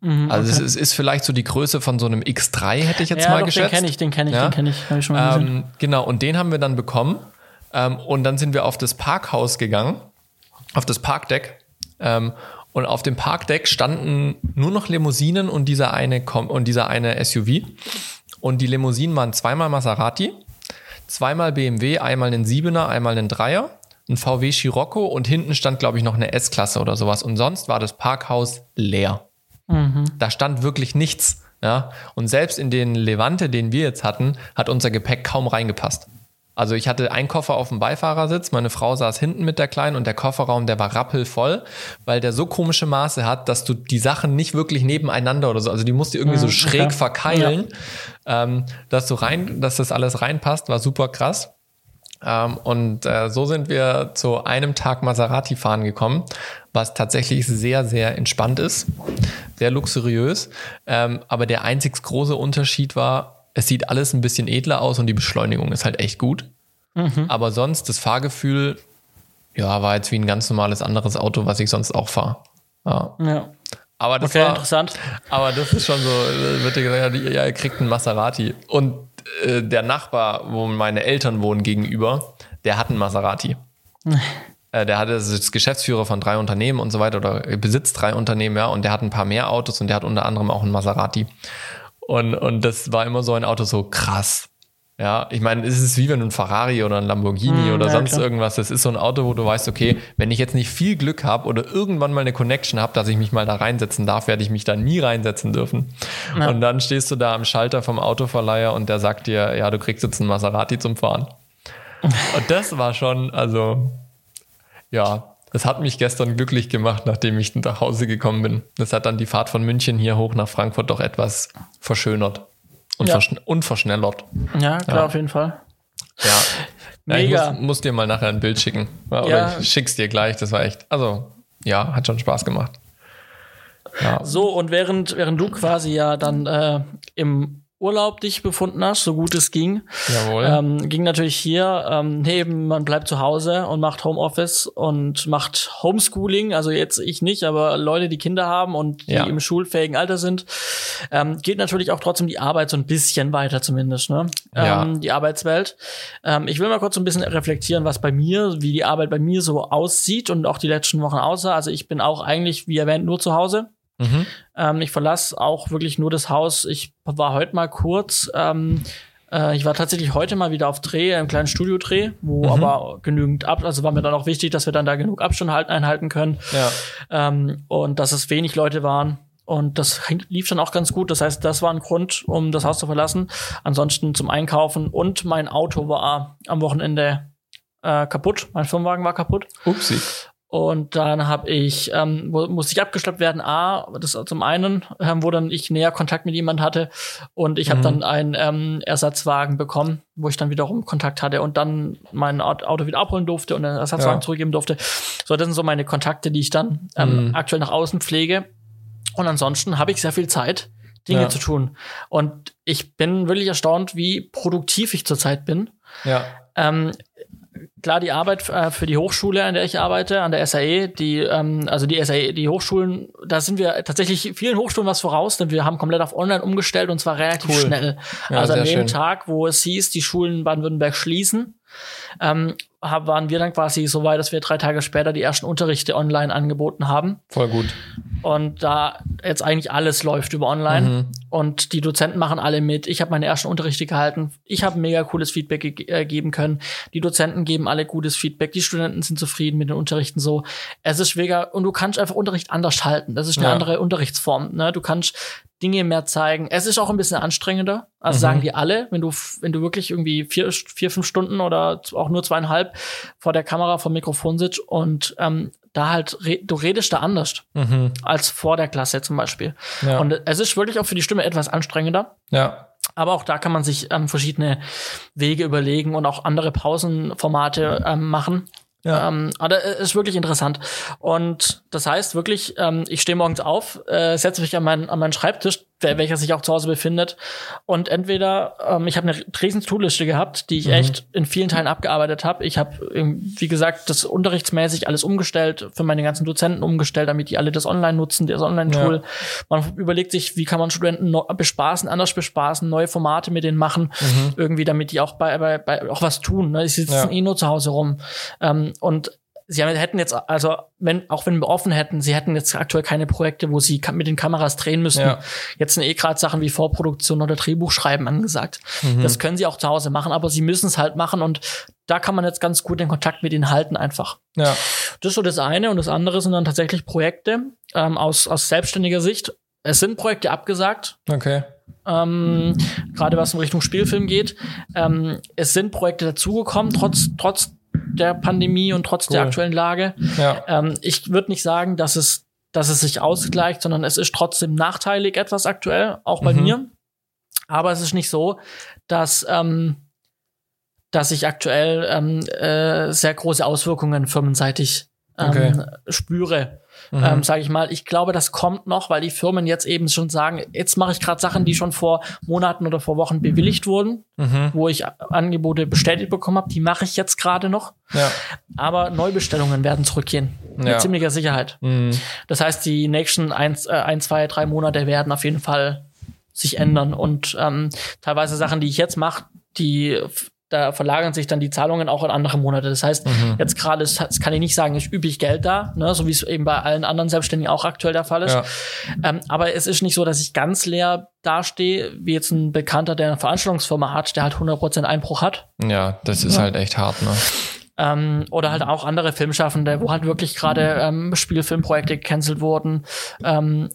Mhm, also okay. es ist, vielleicht so die Größe von so einem X3, hätte ich jetzt ja, mal doch, geschätzt. Den kenne ich, den kenne ich, ja? den kenne ich, habe ich schon mal gesehen. Ähm, genau, und den haben wir dann bekommen. Ähm, und dann sind wir auf das Parkhaus gegangen, auf das Parkdeck. Ähm, und auf dem Parkdeck standen nur noch Limousinen und dieser eine, und dieser eine SUV. Und die Limousinen waren zweimal Maserati, zweimal BMW, einmal einen Siebener, einmal einen Dreier, ein VW Scirocco und hinten stand, glaube ich, noch eine S-Klasse oder sowas. Und sonst war das Parkhaus leer. Mhm. Da stand wirklich nichts. Ja? Und selbst in den Levante, den wir jetzt hatten, hat unser Gepäck kaum reingepasst. Also ich hatte einen Koffer auf dem Beifahrersitz, meine Frau saß hinten mit der Kleinen und der Kofferraum, der war rappelvoll, weil der so komische Maße hat, dass du die Sachen nicht wirklich nebeneinander oder so, also die musst du irgendwie so schräg okay. verkeilen, ja. ähm, dass du rein, dass das alles reinpasst, war super krass. Ähm, und äh, so sind wir zu einem Tag Maserati fahren gekommen, was tatsächlich sehr, sehr entspannt ist, sehr luxuriös. Ähm, aber der einzig große Unterschied war, es sieht alles ein bisschen edler aus und die Beschleunigung ist halt echt gut. Mhm. Aber sonst das Fahrgefühl, ja, war jetzt wie ein ganz normales anderes Auto, was ich sonst auch fahre. Ja. ja. Aber das okay, war, interessant. Aber das ist schon so, wird dir gesagt, ja, ihr kriegt einen Maserati. Und äh, der Nachbar, wo meine Eltern wohnen gegenüber, der hat einen Maserati. äh, der hatte das Geschäftsführer von drei Unternehmen und so weiter oder besitzt drei Unternehmen, ja, und der hat ein paar mehr Autos und der hat unter anderem auch einen Maserati. Und, und das war immer so ein Auto so krass. Ja, ich meine, es ist wie wenn du ein Ferrari oder ein Lamborghini mm, oder ja, sonst klar. irgendwas, das ist so ein Auto, wo du weißt, okay, wenn ich jetzt nicht viel Glück habe oder irgendwann mal eine Connection habe, dass ich mich mal da reinsetzen darf, werde ich mich da nie reinsetzen dürfen. Ja. Und dann stehst du da am Schalter vom Autoverleiher und der sagt dir, ja, du kriegst jetzt einen Maserati zum Fahren. und das war schon, also, ja, das hat mich gestern glücklich gemacht, nachdem ich nach Hause gekommen bin. Das hat dann die Fahrt von München hier hoch nach Frankfurt doch etwas verschönert und, ja. verschn und verschnellert. Ja, klar, ja. auf jeden Fall. Ja. Mega. ich muss, muss, dir mal nachher ein Bild schicken. Oder ja. ich schick's dir gleich. Das war echt, also, ja, hat schon Spaß gemacht. Ja. So, und während, während du quasi ja dann äh, im Urlaub dich befunden hast, so gut es ging. Jawohl. Ähm, ging natürlich hier ähm, neben, man bleibt zu Hause und macht Homeoffice und macht Homeschooling, also jetzt ich nicht, aber Leute, die Kinder haben und die ja. im schulfähigen Alter sind, ähm, geht natürlich auch trotzdem die Arbeit so ein bisschen weiter zumindest, ne? Ja. Ähm, die Arbeitswelt. Ähm, ich will mal kurz so ein bisschen reflektieren, was bei mir, wie die Arbeit bei mir so aussieht und auch die letzten Wochen aussah. Also ich bin auch eigentlich, wie erwähnt, nur zu Hause. Mhm. Ähm, ich verlasse auch wirklich nur das Haus. Ich war heute mal kurz. Ähm, äh, ich war tatsächlich heute mal wieder auf Dreh, einem kleinen Studiodreh, wo mhm. aber genügend ab, also war mir dann auch wichtig, dass wir dann da genug Abstand halten, einhalten können. Ja. Ähm, und dass es wenig Leute waren. Und das lief dann auch ganz gut. Das heißt, das war ein Grund, um das Haus zu verlassen. Ansonsten zum Einkaufen. Und mein Auto war am Wochenende äh, kaputt. Mein Firmenwagen war kaputt. Upsi. Und dann habe ich, ähm, musste ich abgeschleppt werden, A, das zum einen, ähm, wo dann ich näher Kontakt mit jemand hatte und ich habe mhm. dann einen ähm, Ersatzwagen bekommen, wo ich dann wiederum Kontakt hatte und dann mein Auto wieder abholen durfte und den Ersatzwagen ja. zurückgeben durfte. So, das sind so meine Kontakte, die ich dann ähm, mhm. aktuell nach außen pflege. Und ansonsten habe ich sehr viel Zeit, Dinge ja. zu tun. Und ich bin wirklich erstaunt, wie produktiv ich zurzeit bin. Ja. Ähm, klar die Arbeit äh, für die Hochschule, an der ich arbeite, an der SAE, die, ähm, also die SAE, die Hochschulen, da sind wir tatsächlich vielen Hochschulen was voraus, denn wir haben komplett auf Online umgestellt und zwar relativ cool. schnell. Ja, also an dem schön. Tag, wo es hieß, die Schulen Baden-Württemberg schließen, ähm, waren wir dann quasi so weit, dass wir drei Tage später die ersten Unterrichte online angeboten haben. Voll gut. Und da jetzt eigentlich alles läuft über online mhm. und die Dozenten machen alle mit. Ich habe meine ersten Unterrichte gehalten. Ich habe mega cooles Feedback ge äh, geben können. Die Dozenten geben alle gutes Feedback. Die Studenten sind zufrieden mit den Unterrichten so. Es ist mega und du kannst einfach Unterricht anders halten. Das ist eine ja. andere Unterrichtsform. Ne? Du kannst Dinge mehr zeigen. Es ist auch ein bisschen anstrengender. Also mhm. sagen die alle, wenn du, wenn du wirklich irgendwie vier, vier, fünf Stunden oder auch nur zweieinhalb vor der Kamera, vor dem Mikrofon sitzt und ähm, da halt, re du redest da anders mhm. als vor der Klasse zum Beispiel. Ja. Und es ist wirklich auch für die Stimme etwas anstrengender. Ja. Aber auch da kann man sich ähm, verschiedene Wege überlegen und auch andere Pausenformate ähm, machen. Ja. Ähm, aber es ist wirklich interessant. Und das heißt wirklich, ähm, ich stehe morgens auf, äh, setze mich an meinen, an meinen Schreibtisch, welcher sich auch zu Hause befindet. Und entweder, ähm, ich habe eine riesen Toolliste gehabt, die ich mhm. echt in vielen Teilen abgearbeitet habe. Ich habe, wie gesagt, das unterrichtsmäßig alles umgestellt, für meine ganzen Dozenten umgestellt, damit die alle das online nutzen, das Online-Tool. Ja. Man überlegt sich, wie kann man Studenten bespaßen, anders bespaßen, neue Formate mit denen machen, mhm. irgendwie, damit die auch bei, bei, bei auch was tun. Ne? Die sitzen ja. eh nur zu Hause rum. Ähm, und sie hätten jetzt, also wenn, auch wenn wir offen hätten, sie hätten jetzt aktuell keine Projekte, wo sie mit den Kameras drehen müssen. Ja. Jetzt sind eh gerade Sachen wie Vorproduktion oder Drehbuchschreiben angesagt. Mhm. Das können sie auch zu Hause machen, aber sie müssen es halt machen und da kann man jetzt ganz gut den Kontakt mit ihnen halten einfach. Ja. Das ist so das eine und das andere sind dann tatsächlich Projekte ähm, aus, aus selbstständiger Sicht. Es sind Projekte abgesagt. Okay. Ähm, Gerade was in Richtung Spielfilm geht. Ähm, es sind Projekte dazugekommen, trotz, trotz der Pandemie und trotz cool. der aktuellen Lage. Ja. Ähm, ich würde nicht sagen, dass es, dass es sich ausgleicht, sondern es ist trotzdem nachteilig etwas aktuell, auch bei mhm. mir. Aber es ist nicht so, dass, ähm, dass ich aktuell ähm, äh, sehr große Auswirkungen firmenseitig ähm, okay. spüre mhm. ähm, sage ich mal. Ich glaube, das kommt noch, weil die Firmen jetzt eben schon sagen, jetzt mache ich gerade Sachen, die schon vor Monaten oder vor Wochen bewilligt wurden, mhm. wo ich Angebote bestätigt bekommen habe. Die mache ich jetzt gerade noch. Ja. Aber Neubestellungen werden zurückgehen. Mit ja. ziemlicher Sicherheit. Mhm. Das heißt, die nächsten eins, äh, ein, zwei, drei Monate werden auf jeden Fall sich ändern. Und ähm, teilweise Sachen, die ich jetzt mache, die da verlagern sich dann die Zahlungen auch in andere Monate. Das heißt, mhm. jetzt gerade kann ich nicht sagen, ist üblich Geld da, ne, so wie es eben bei allen anderen Selbstständigen auch aktuell der Fall ist. Ja. Ähm, aber es ist nicht so, dass ich ganz leer dastehe, wie jetzt ein Bekannter, der eine Veranstaltungsfirma hat, der halt 100% Einbruch hat. Ja, das ist ja. halt echt hart, ne? Ähm, oder halt auch andere Filmschaffende, wo halt wirklich gerade ähm, Spielfilmprojekte gecancelt wurden. Ähm,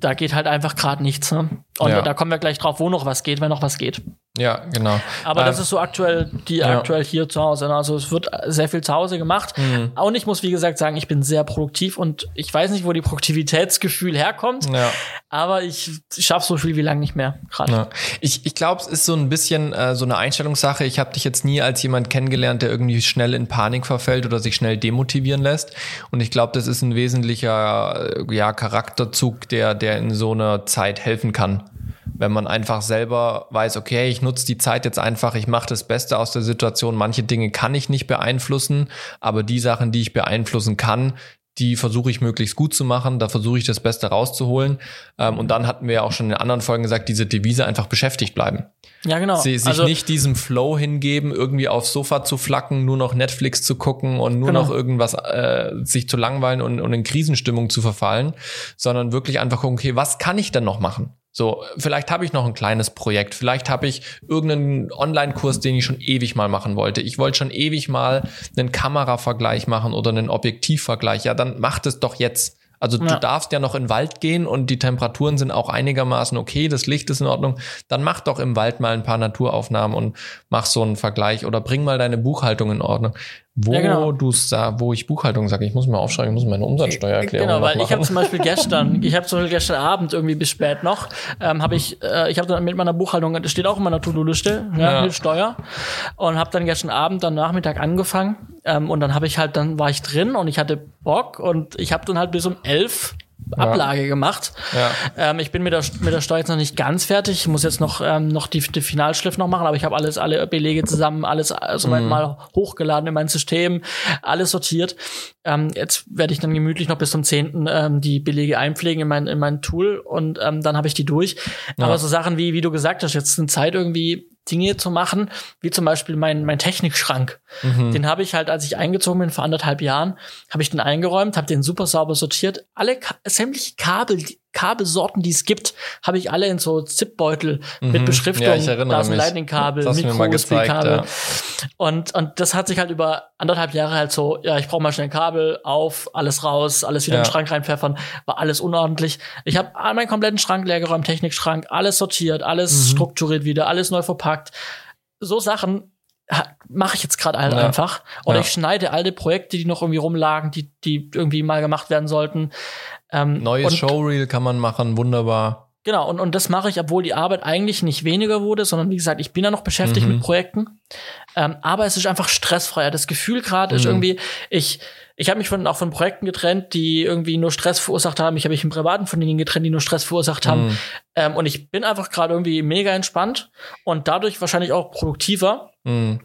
da geht halt einfach gerade nichts. Ne? Und ja. da kommen wir gleich drauf, wo noch was geht, wenn noch was geht. Ja, genau. Aber ähm, das ist so aktuell, die ja. aktuell hier zu Hause. Ne? Also es wird sehr viel zu Hause gemacht. Mhm. Und ich muss, wie gesagt, sagen, ich bin sehr produktiv und ich weiß nicht, wo die Produktivitätsgefühl herkommt. Ja. Aber ich schaffe so viel wie lange nicht mehr gerade. Ja. Ich, ich glaube, es ist so ein bisschen äh, so eine Einstellungssache. Ich habe dich jetzt nie als jemand kennengelernt, der irgendwie schnell in Panik verfällt oder sich schnell demotivieren lässt. Und ich glaube, das ist ein wesentlicher äh, ja, Charakterzug, der, der in so einer Zeit helfen kann wenn man einfach selber weiß, okay, ich nutze die Zeit jetzt einfach, ich mache das Beste aus der Situation. Manche Dinge kann ich nicht beeinflussen, aber die Sachen, die ich beeinflussen kann, die versuche ich möglichst gut zu machen, da versuche ich das Beste rauszuholen. Ähm, und dann hatten wir ja auch schon in anderen Folgen gesagt, diese Devise einfach beschäftigt bleiben. Ja, genau. Sie, sich also, nicht diesem Flow hingeben, irgendwie aufs Sofa zu flacken, nur noch Netflix zu gucken und nur genau. noch irgendwas äh, sich zu langweilen und, und in Krisenstimmung zu verfallen, sondern wirklich einfach gucken, okay, was kann ich denn noch machen? So, vielleicht habe ich noch ein kleines Projekt, vielleicht habe ich irgendeinen Online-Kurs, den ich schon ewig mal machen wollte. Ich wollte schon ewig mal einen Kameravergleich machen oder einen Objektivvergleich. Ja, dann macht es doch jetzt. Also ja. du darfst ja noch in den Wald gehen und die Temperaturen sind auch einigermaßen okay, das Licht ist in Ordnung. Dann mach doch im Wald mal ein paar Naturaufnahmen und mach so einen Vergleich oder bring mal deine Buchhaltung in Ordnung wo ja, genau. du wo ich Buchhaltung sage, ich muss mir aufschreiben, ich muss meine Umsatzsteuererklärung Genau, weil machen. ich habe zum Beispiel gestern, ich habe zum Beispiel gestern Abend irgendwie bis spät noch, ähm, habe ich, äh, ich habe dann mit meiner Buchhaltung, das steht auch in meiner To-Do-Liste, ja, ja. mit Steuer, und habe dann gestern Abend, dann Nachmittag angefangen ähm, und dann habe ich halt, dann war ich drin und ich hatte Bock und ich habe dann halt bis um elf Ablage ja. gemacht. Ja. Ähm, ich bin mit der, mit der Steuer jetzt noch nicht ganz fertig. Ich muss jetzt noch, ähm, noch die, die Finalschrift noch machen, aber ich habe alles, alle Belege zusammen, alles äh, soweit mhm. mal hochgeladen in mein System, alles sortiert. Ähm, jetzt werde ich dann gemütlich noch bis zum 10. Ähm, die Belege einpflegen in mein, in mein Tool und ähm, dann habe ich die durch. Ja. Aber so Sachen wie, wie du gesagt hast, jetzt eine Zeit irgendwie Dinge zu machen, wie zum Beispiel mein, mein Technikschrank. Mhm. Den habe ich halt, als ich eingezogen bin vor anderthalb Jahren, habe ich den eingeräumt, habe den super sauber sortiert. Alle sämtliche Kabel, Kabelsorten, die es gibt, habe ich alle in so Zipbeutel mhm. mit Beschriftung. Ja, ich erinnere da sind Lightning-Kabel, Mikro-USB-Kabel. Ja. Und, und das hat sich halt über anderthalb Jahre halt so, ja, ich brauche mal schnell ein Kabel, auf, alles raus, alles wieder ja. in den Schrank reinpfeffern, war alles unordentlich. Ich habe meinen kompletten Schrank leergeräumt, Technikschrank, alles sortiert, alles mhm. strukturiert wieder, alles neu verpackt. So Sachen mache ich jetzt gerade halt ja. einfach. Oder ja. ich schneide alte Projekte, die noch irgendwie rumlagen, die, die irgendwie mal gemacht werden sollten. Ähm, Neues Showreel kann man machen, wunderbar. Genau, und, und das mache ich, obwohl die Arbeit eigentlich nicht weniger wurde, sondern wie gesagt, ich bin ja noch beschäftigt mhm. mit Projekten. Ähm, aber es ist einfach stressfreier. Das Gefühl gerade mhm. ist irgendwie, ich, ich habe mich von, auch von Projekten getrennt, die irgendwie nur Stress verursacht haben. Ich habe mich im Privaten von denen getrennt, die nur Stress verursacht haben. Mhm. Ähm, und ich bin einfach gerade irgendwie mega entspannt und dadurch wahrscheinlich auch produktiver. Mhm.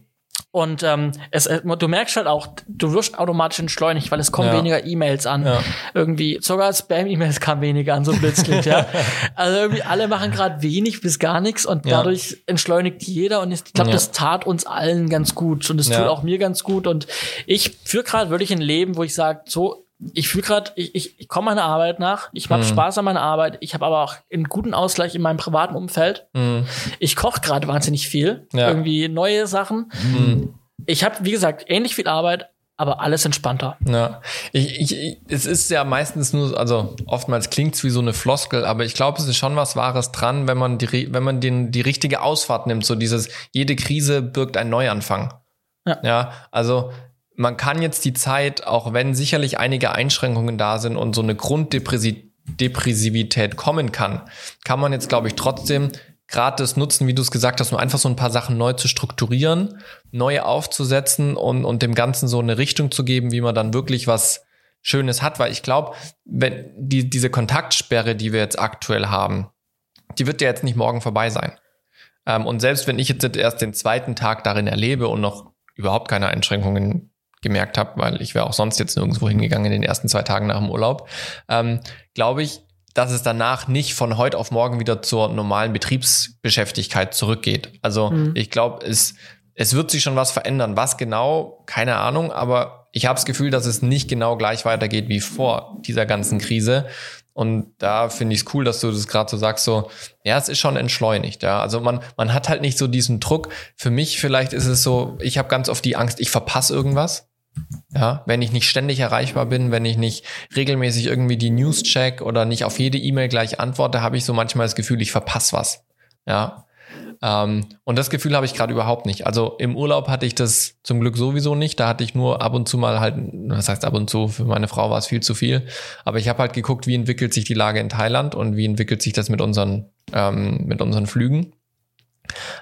Und ähm, es, äh, du merkst halt auch, du wirst automatisch entschleunigt, weil es kommen ja. weniger E-Mails an. Ja. Irgendwie, sogar Spam-E-Mails kamen weniger an, so plötzlich, ja. Also irgendwie alle machen gerade wenig bis gar nichts und dadurch ja. entschleunigt jeder. Und ich glaube, das tat uns allen ganz gut und es tut auch mir ganz gut. Und ich führe gerade wirklich ein Leben, wo ich sage, so ich fühle gerade, ich, ich, ich komme meiner Arbeit nach, ich habe mhm. Spaß an meiner Arbeit, ich habe aber auch einen guten Ausgleich in meinem privaten Umfeld. Mhm. Ich koche gerade wahnsinnig viel, ja. irgendwie neue Sachen. Mhm. Ich habe, wie gesagt, ähnlich viel Arbeit, aber alles entspannter. Ja, ich, ich, es ist ja meistens nur, also oftmals klingt's wie so eine Floskel, aber ich glaube, es ist schon was Wahres dran, wenn man die, wenn man den die richtige Ausfahrt nimmt, so dieses jede Krise birgt einen Neuanfang. Ja, ja also man kann jetzt die Zeit, auch wenn sicherlich einige Einschränkungen da sind und so eine Grunddepressivität kommen kann, kann man jetzt, glaube ich, trotzdem das nutzen, wie du es gesagt hast, nur einfach so ein paar Sachen neu zu strukturieren, neu aufzusetzen und, und dem Ganzen so eine Richtung zu geben, wie man dann wirklich was Schönes hat, weil ich glaube, wenn die, diese Kontaktsperre, die wir jetzt aktuell haben, die wird ja jetzt nicht morgen vorbei sein. Ähm, und selbst wenn ich jetzt erst den zweiten Tag darin erlebe und noch überhaupt keine Einschränkungen gemerkt habe, weil ich wäre auch sonst jetzt nirgendwo hingegangen in den ersten zwei Tagen nach dem Urlaub, ähm, glaube ich, dass es danach nicht von heute auf morgen wieder zur normalen Betriebsbeschäftigkeit zurückgeht. Also mhm. ich glaube, es, es wird sich schon was verändern. Was genau, keine Ahnung, aber ich habe das Gefühl, dass es nicht genau gleich weitergeht wie vor dieser ganzen Krise. Und da finde ich es cool, dass du das gerade so sagst, so, ja, es ist schon entschleunigt, ja. Also man, man hat halt nicht so diesen Druck. Für mich vielleicht ist es so, ich habe ganz oft die Angst, ich verpasse irgendwas. Ja, wenn ich nicht ständig erreichbar bin, wenn ich nicht regelmäßig irgendwie die News check oder nicht auf jede E-Mail gleich antworte, habe ich so manchmal das Gefühl, ich verpasse was. Ja. Ähm, und das Gefühl habe ich gerade überhaupt nicht. Also im Urlaub hatte ich das zum Glück sowieso nicht. Da hatte ich nur ab und zu mal halt, was heißt ab und zu, für meine Frau war es viel zu viel. Aber ich habe halt geguckt, wie entwickelt sich die Lage in Thailand und wie entwickelt sich das mit unseren, ähm, mit unseren Flügen.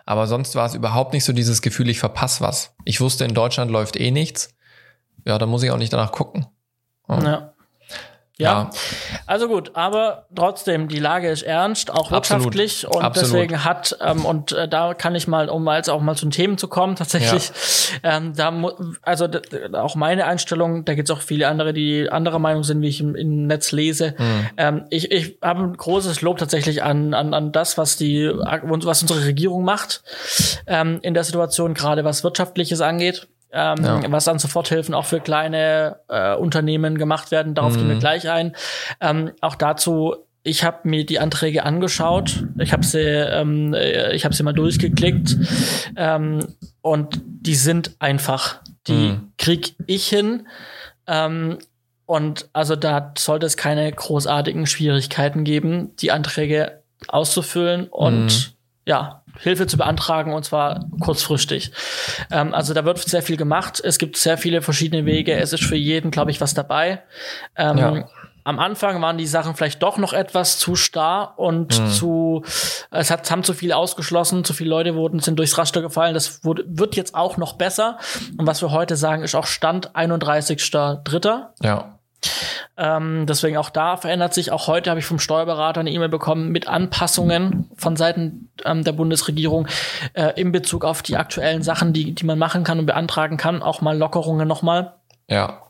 Aber sonst war es überhaupt nicht so dieses Gefühl, ich verpasse was. Ich wusste, in Deutschland läuft eh nichts ja, da muss ich auch nicht danach gucken. Ja. ja. Ja. also gut, aber trotzdem, die Lage ist ernst, auch wirtschaftlich Absolut. und Absolut. deswegen hat, ähm, und äh, da kann ich mal, um jetzt auch mal zu den Themen zu kommen, tatsächlich, ja. ähm, da also auch meine Einstellung, da gibt es auch viele andere, die anderer Meinung sind, wie ich im, im Netz lese. Mhm. Ähm, ich ich habe ein großes Lob tatsächlich an, an, an das, was die, was unsere Regierung macht ähm, in der Situation, gerade was Wirtschaftliches angeht ähm, ja. was an Soforthilfen auch für kleine äh, Unternehmen gemacht werden. Darauf mhm. gehen wir mhm. gleich ein. Ähm, auch dazu ich habe mir die Anträge angeschaut, ich habe sie, ähm, äh, ich habe sie mal durchgeklickt ähm, und die sind einfach. Die mhm. krieg ich hin. Ähm, und also da sollte es keine großartigen Schwierigkeiten geben, die Anträge auszufüllen und mhm. Ja, Hilfe zu beantragen und zwar kurzfristig. Ähm, also da wird sehr viel gemacht. Es gibt sehr viele verschiedene Wege. Es ist für jeden, glaube ich, was dabei. Ähm, ja. Am Anfang waren die Sachen vielleicht doch noch etwas zu starr und mhm. zu, es hat, haben zu viele ausgeschlossen, zu viele Leute wurden, sind durchs Raster gefallen. Das wurde, wird jetzt auch noch besser. Und was wir heute sagen, ist auch Stand 31.3. Ja. Ähm, deswegen auch da verändert sich. Auch heute habe ich vom Steuerberater eine E-Mail bekommen mit Anpassungen von Seiten ähm, der Bundesregierung äh, in Bezug auf die aktuellen Sachen, die, die man machen kann und beantragen kann. Auch mal Lockerungen nochmal. Ja.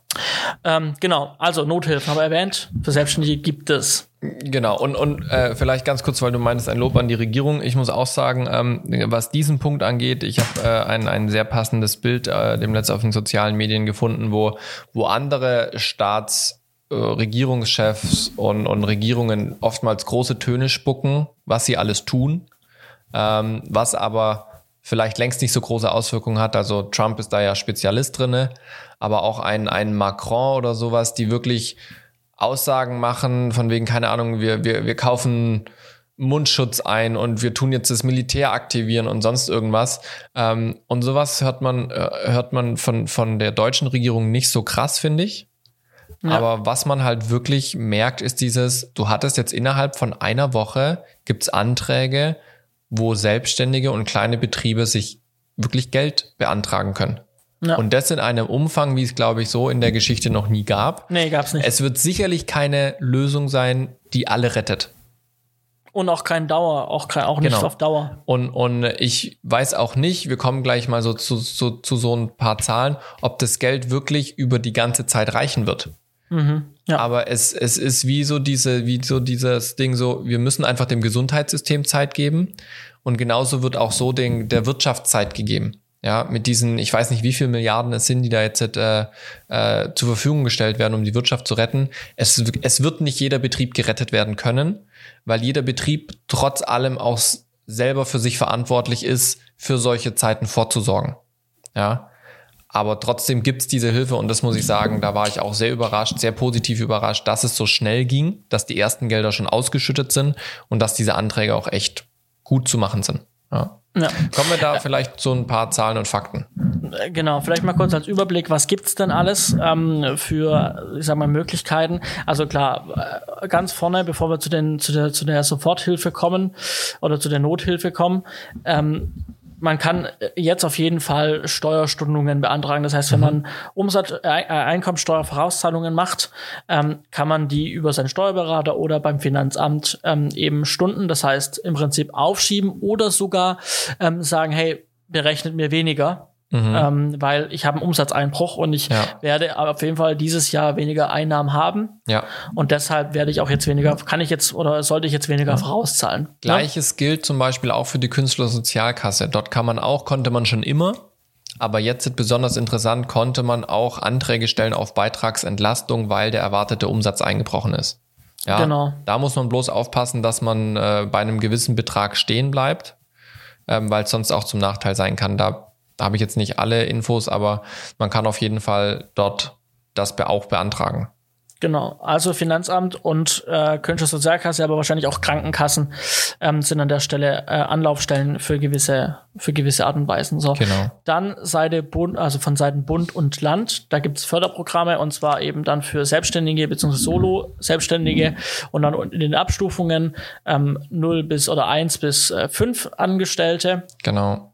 Ähm, genau, also Nothilfen haben wir erwähnt. Für Selbstständige gibt es. Genau, und, und äh, vielleicht ganz kurz, weil du meinst, ein Lob an die Regierung. Ich muss auch sagen, ähm, was diesen Punkt angeht, ich habe äh, ein, ein sehr passendes Bild äh, dem letzten auf den sozialen Medien gefunden, wo, wo andere Staats äh, Regierungschefs und, und Regierungen oftmals große Töne spucken, was sie alles tun, ähm, was aber vielleicht längst nicht so große Auswirkungen hat. Also Trump ist da ja Spezialist drinne, aber auch ein, ein Macron oder sowas, die wirklich Aussagen machen, von wegen, keine Ahnung, wir, wir, wir kaufen Mundschutz ein und wir tun jetzt das Militär aktivieren und sonst irgendwas. Ähm, und sowas hört man, äh, hört man von, von der deutschen Regierung nicht so krass, finde ich. Ja. Aber was man halt wirklich merkt, ist dieses, du hattest jetzt innerhalb von einer Woche, gibt's Anträge, wo Selbstständige und kleine Betriebe sich wirklich Geld beantragen können. Ja. Und das in einem Umfang, wie es, glaube ich, so in der Geschichte noch nie gab. Nee, gab's nicht. Es wird sicherlich keine Lösung sein, die alle rettet. Und auch kein Dauer, auch, kein, auch nicht genau. auf Dauer. Und, und ich weiß auch nicht, wir kommen gleich mal so zu, zu, zu so ein paar Zahlen, ob das Geld wirklich über die ganze Zeit reichen wird. Mhm, ja. Aber es, es ist wie so diese, wie so dieses Ding so, wir müssen einfach dem Gesundheitssystem Zeit geben. Und genauso wird auch so den, der Wirtschaft Zeit gegeben. Ja, mit diesen, ich weiß nicht, wie viel Milliarden es sind, die da jetzt äh, äh, zur Verfügung gestellt werden, um die Wirtschaft zu retten. Es, es wird nicht jeder Betrieb gerettet werden können, weil jeder Betrieb trotz allem auch selber für sich verantwortlich ist, für solche Zeiten vorzusorgen. Ja. Aber trotzdem gibt's diese Hilfe und das muss ich sagen, da war ich auch sehr überrascht, sehr positiv überrascht, dass es so schnell ging, dass die ersten Gelder schon ausgeschüttet sind und dass diese Anträge auch echt gut zu machen sind. Ja. Ja. Kommen wir da vielleicht zu ein paar Zahlen und Fakten? Genau, vielleicht mal kurz als Überblick, was gibt's denn alles ähm, für, ich sag mal, Möglichkeiten? Also klar, äh, ganz vorne, bevor wir zu, den, zu, der, zu der Soforthilfe kommen oder zu der Nothilfe kommen, ähm, man kann jetzt auf jeden Fall Steuerstundungen beantragen. Das heißt, wenn mhm. man Umsatz, äh, Einkommensteuervorauszahlungen macht, ähm, kann man die über seinen Steuerberater oder beim Finanzamt ähm, eben stunden. Das heißt, im Prinzip aufschieben oder sogar ähm, sagen, hey, berechnet mir weniger. Mhm. Ähm, weil ich habe einen Umsatzeinbruch und ich ja. werde auf jeden Fall dieses Jahr weniger Einnahmen haben. Ja. Und deshalb werde ich auch jetzt weniger, kann ich jetzt oder sollte ich jetzt weniger ja. vorauszahlen. Ne? Gleiches ja? gilt zum Beispiel auch für die Künstlersozialkasse. Dort kann man auch, konnte man schon immer, aber jetzt ist besonders interessant, konnte man auch Anträge stellen auf Beitragsentlastung, weil der erwartete Umsatz eingebrochen ist. Ja, genau. Da muss man bloß aufpassen, dass man äh, bei einem gewissen Betrag stehen bleibt, ähm, weil es sonst auch zum Nachteil sein kann. Da da habe ich jetzt nicht alle Infos, aber man kann auf jeden Fall dort das auch beantragen. Genau, also Finanzamt und äh, Kölnische Sozialkasse, aber wahrscheinlich auch Krankenkassen ähm, sind an der Stelle äh, Anlaufstellen für gewisse für gewisse Art und Weisen. So. Genau. Dann Seite Bund, also von Seiten Bund und Land, da gibt es Förderprogramme und zwar eben dann für Selbstständige bzw. Solo-Selbstständige und dann in den Abstufungen ähm, 0 bis oder 1 bis äh, 5 Angestellte. Genau.